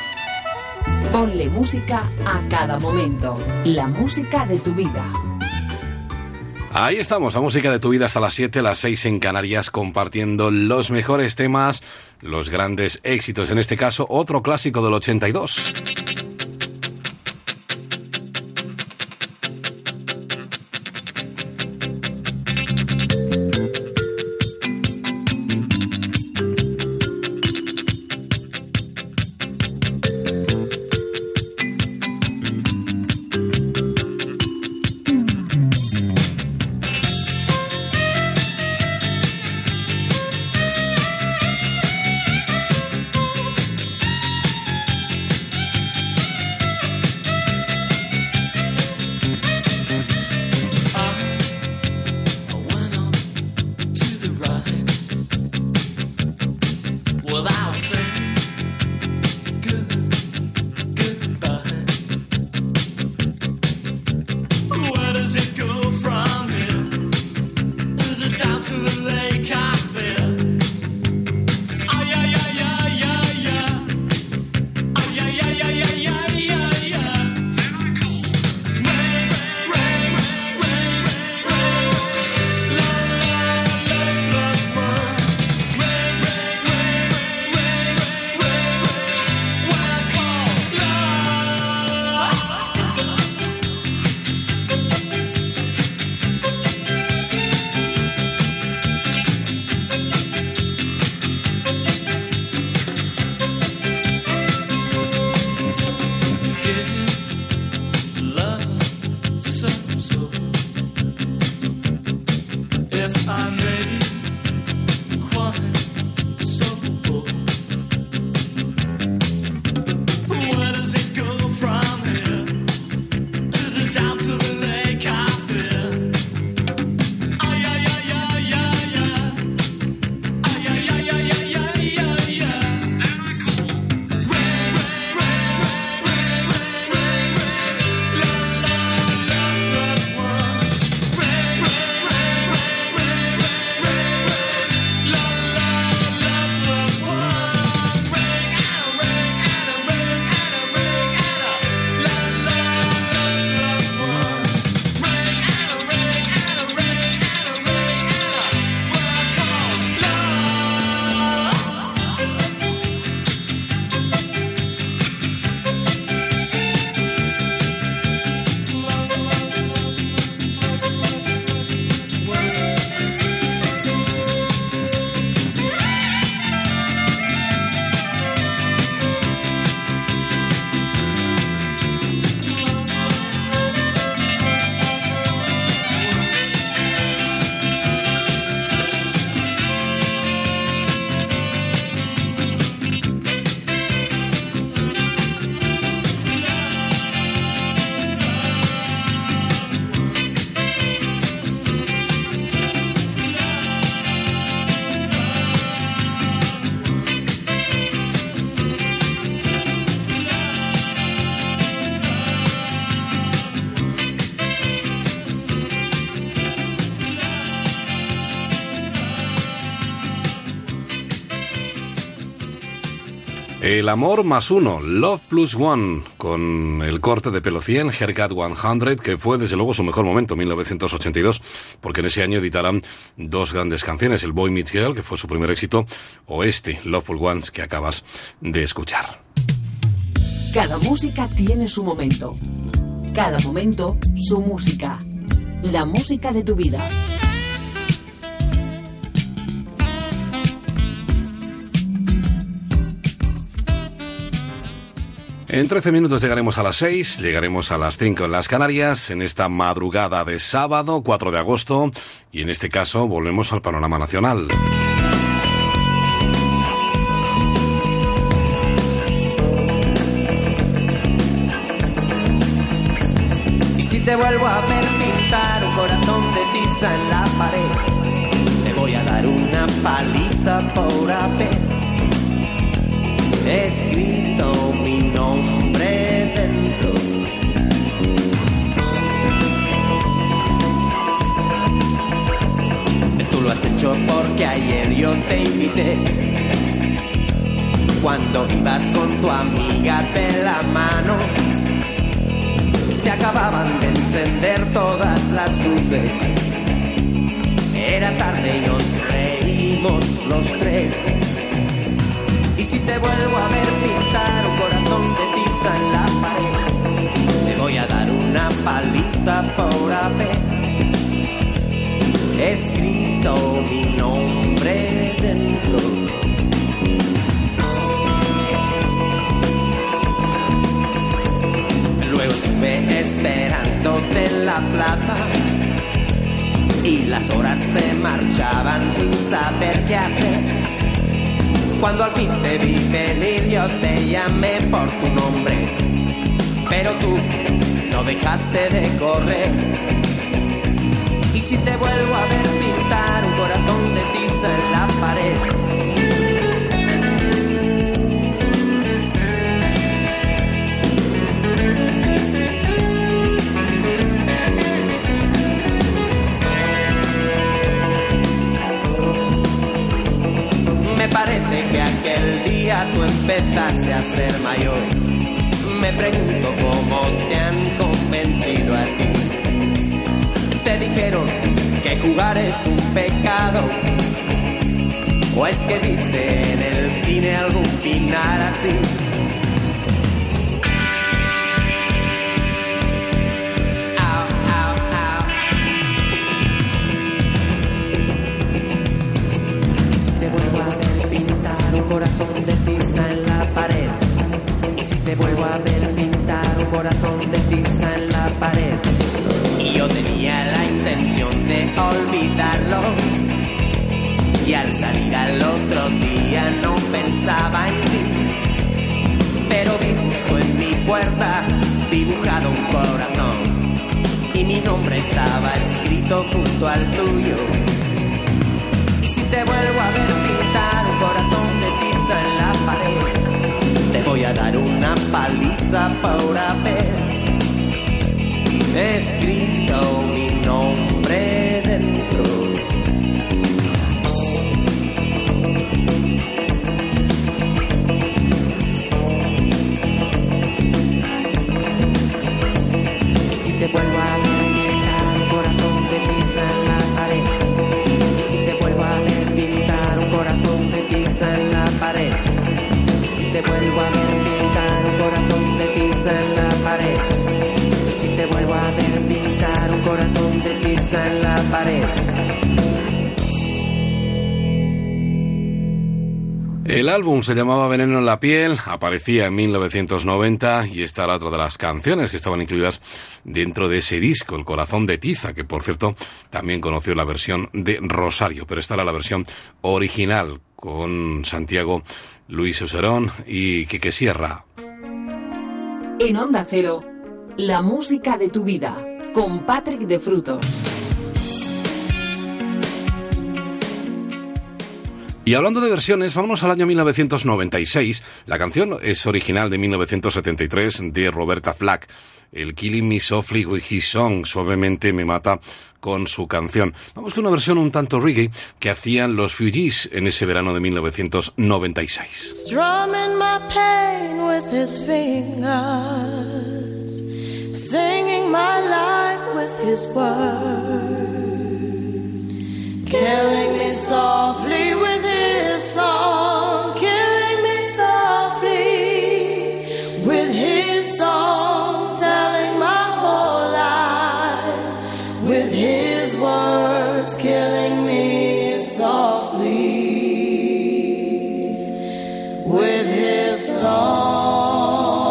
S4: Ponle música a cada momento. La música de tu vida.
S1: Ahí estamos, la música de tu vida hasta las 7, las 6 en Canarias, compartiendo los mejores temas, los grandes éxitos, en este caso otro clásico del 82. El amor más uno, Love Plus One, con el corte de pelo 100, Haircut 100, que fue desde luego su mejor momento, 1982, porque en ese año editarán dos grandes canciones, el Boy Meets Girl, que fue su primer éxito, o este, Loveful Ones, que acabas de escuchar.
S4: Cada música tiene su momento. Cada momento, su música. La música de tu vida.
S1: En 13 minutos llegaremos a las 6, llegaremos a las 5 en las Canarias, en esta madrugada de sábado 4 de agosto, y en este caso volvemos al panorama nacional.
S13: Y si te vuelvo a ver pintar un corazón de tiza en la pared, te voy a dar una paliza por haber escrito Tú lo has hecho porque ayer yo te invité. Cuando ibas con tu amiga de la mano, se acababan de encender todas las luces. Era tarde y nos reímos los tres. Si te vuelvo a ver pintar un corazón de tiza en la pared, te voy a dar una paliza por haber escrito mi nombre dentro. Luego estuve esperándote en la plaza y las horas se marchaban sin saber qué hacer. Cuando al fin te vi venir yo te llamé por tu nombre, pero tú no dejaste de correr. Y si te vuelvo a ver pintar un corazón ser mayor. Me pregunto cómo te han convencido a ti te dijeron que jugar es un pecado? ¿O es que viste en el cine algún final así? Estaba escrito junto al tuyo. Y si te vuelvo a ver pintar un corazón de tiza en la pared, te voy a dar una paliza por haber escrito mi nombre te vuelvo a ver pintar un corazón de tiza en la pared. Si te vuelvo a ver pintar un corazón de tiza en la pared.
S1: El álbum se llamaba Veneno en la piel, aparecía en 1990 y esta era otra de las canciones que estaban incluidas dentro de ese disco, El corazón de tiza, que por cierto también conoció la versión de Rosario, pero esta era la versión original con Santiago Luis Oserón y Quique Sierra.
S4: En Onda Cero, la música de tu vida, con Patrick de Frutos.
S1: Y hablando de versiones, vámonos al año 1996. La canción es original de 1973 de Roberta Flack. El Killing Me Softly with His Song, suavemente me mata con su canción. Vamos con una versión un tanto reggae que hacían los Fugees en ese verano de 1996.
S2: Strumming my pain with his fingers, singing my life with his words, killing me softly with his song, song.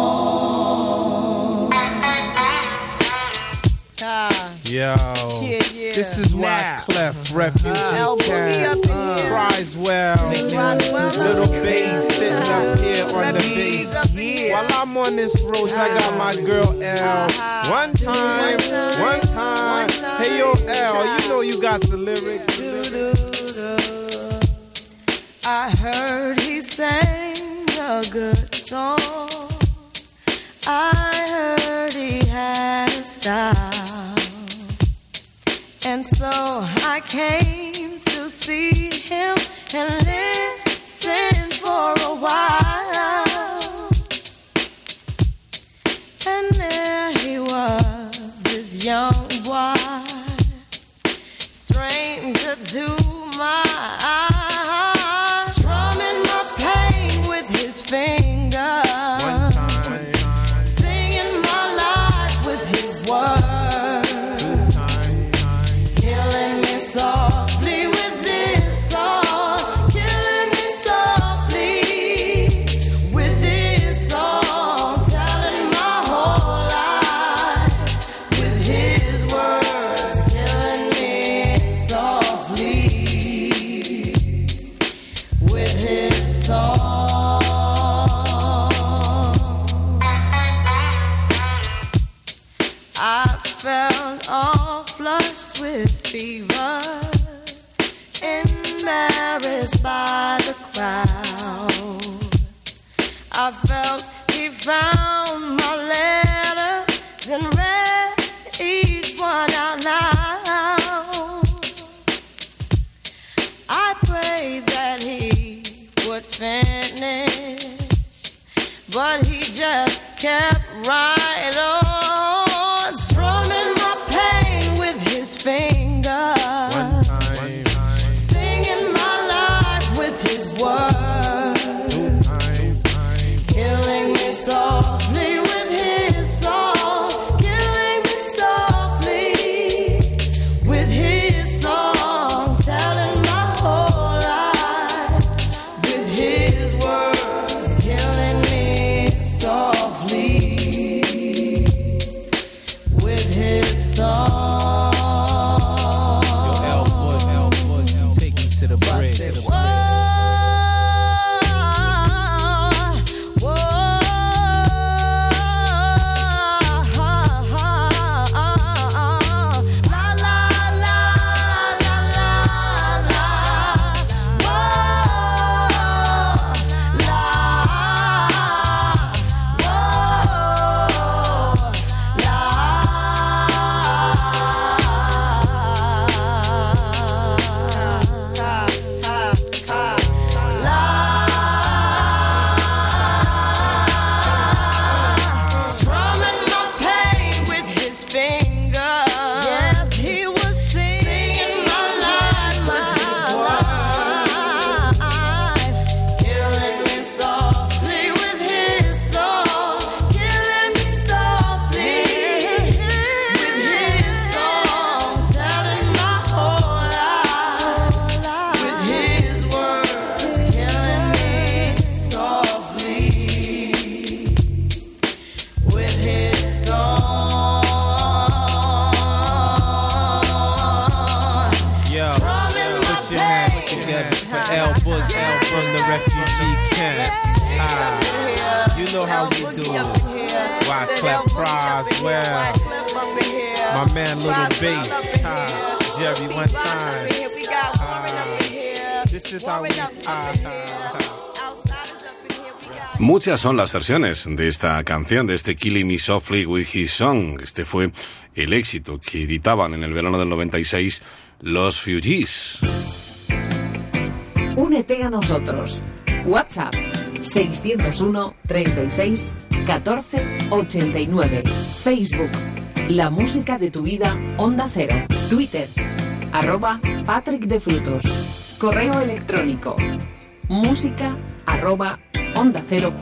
S14: Yo, this is why Clef Refugee
S15: Uh, put me up in
S14: Camp
S15: here.
S14: cries well. Little bass sitting up uh-huh. here on the bass. While I'm on this road, I got my uh-huh. girl L. Uh-huh. One time, one time. Hey yo, L, you know you got the lyrics.
S2: I a good song. I heard he had style. And so I came to
S12: see him and listen for a while. And there he was, this young boy, stranger to this
S14: is how we. Ah.
S1: Muchas son las versiones de esta canción, de este Killing Me Softly with His Song. Este fue el éxito que editaban en el verano del 96 los Fugees.
S4: Únete a nosotros. WhatsApp 601 36 14 89. Facebook La música de tu vida Onda Cero. Twitter arroba Patrick de Frutos. Correo electrónico. Música arroba onda cero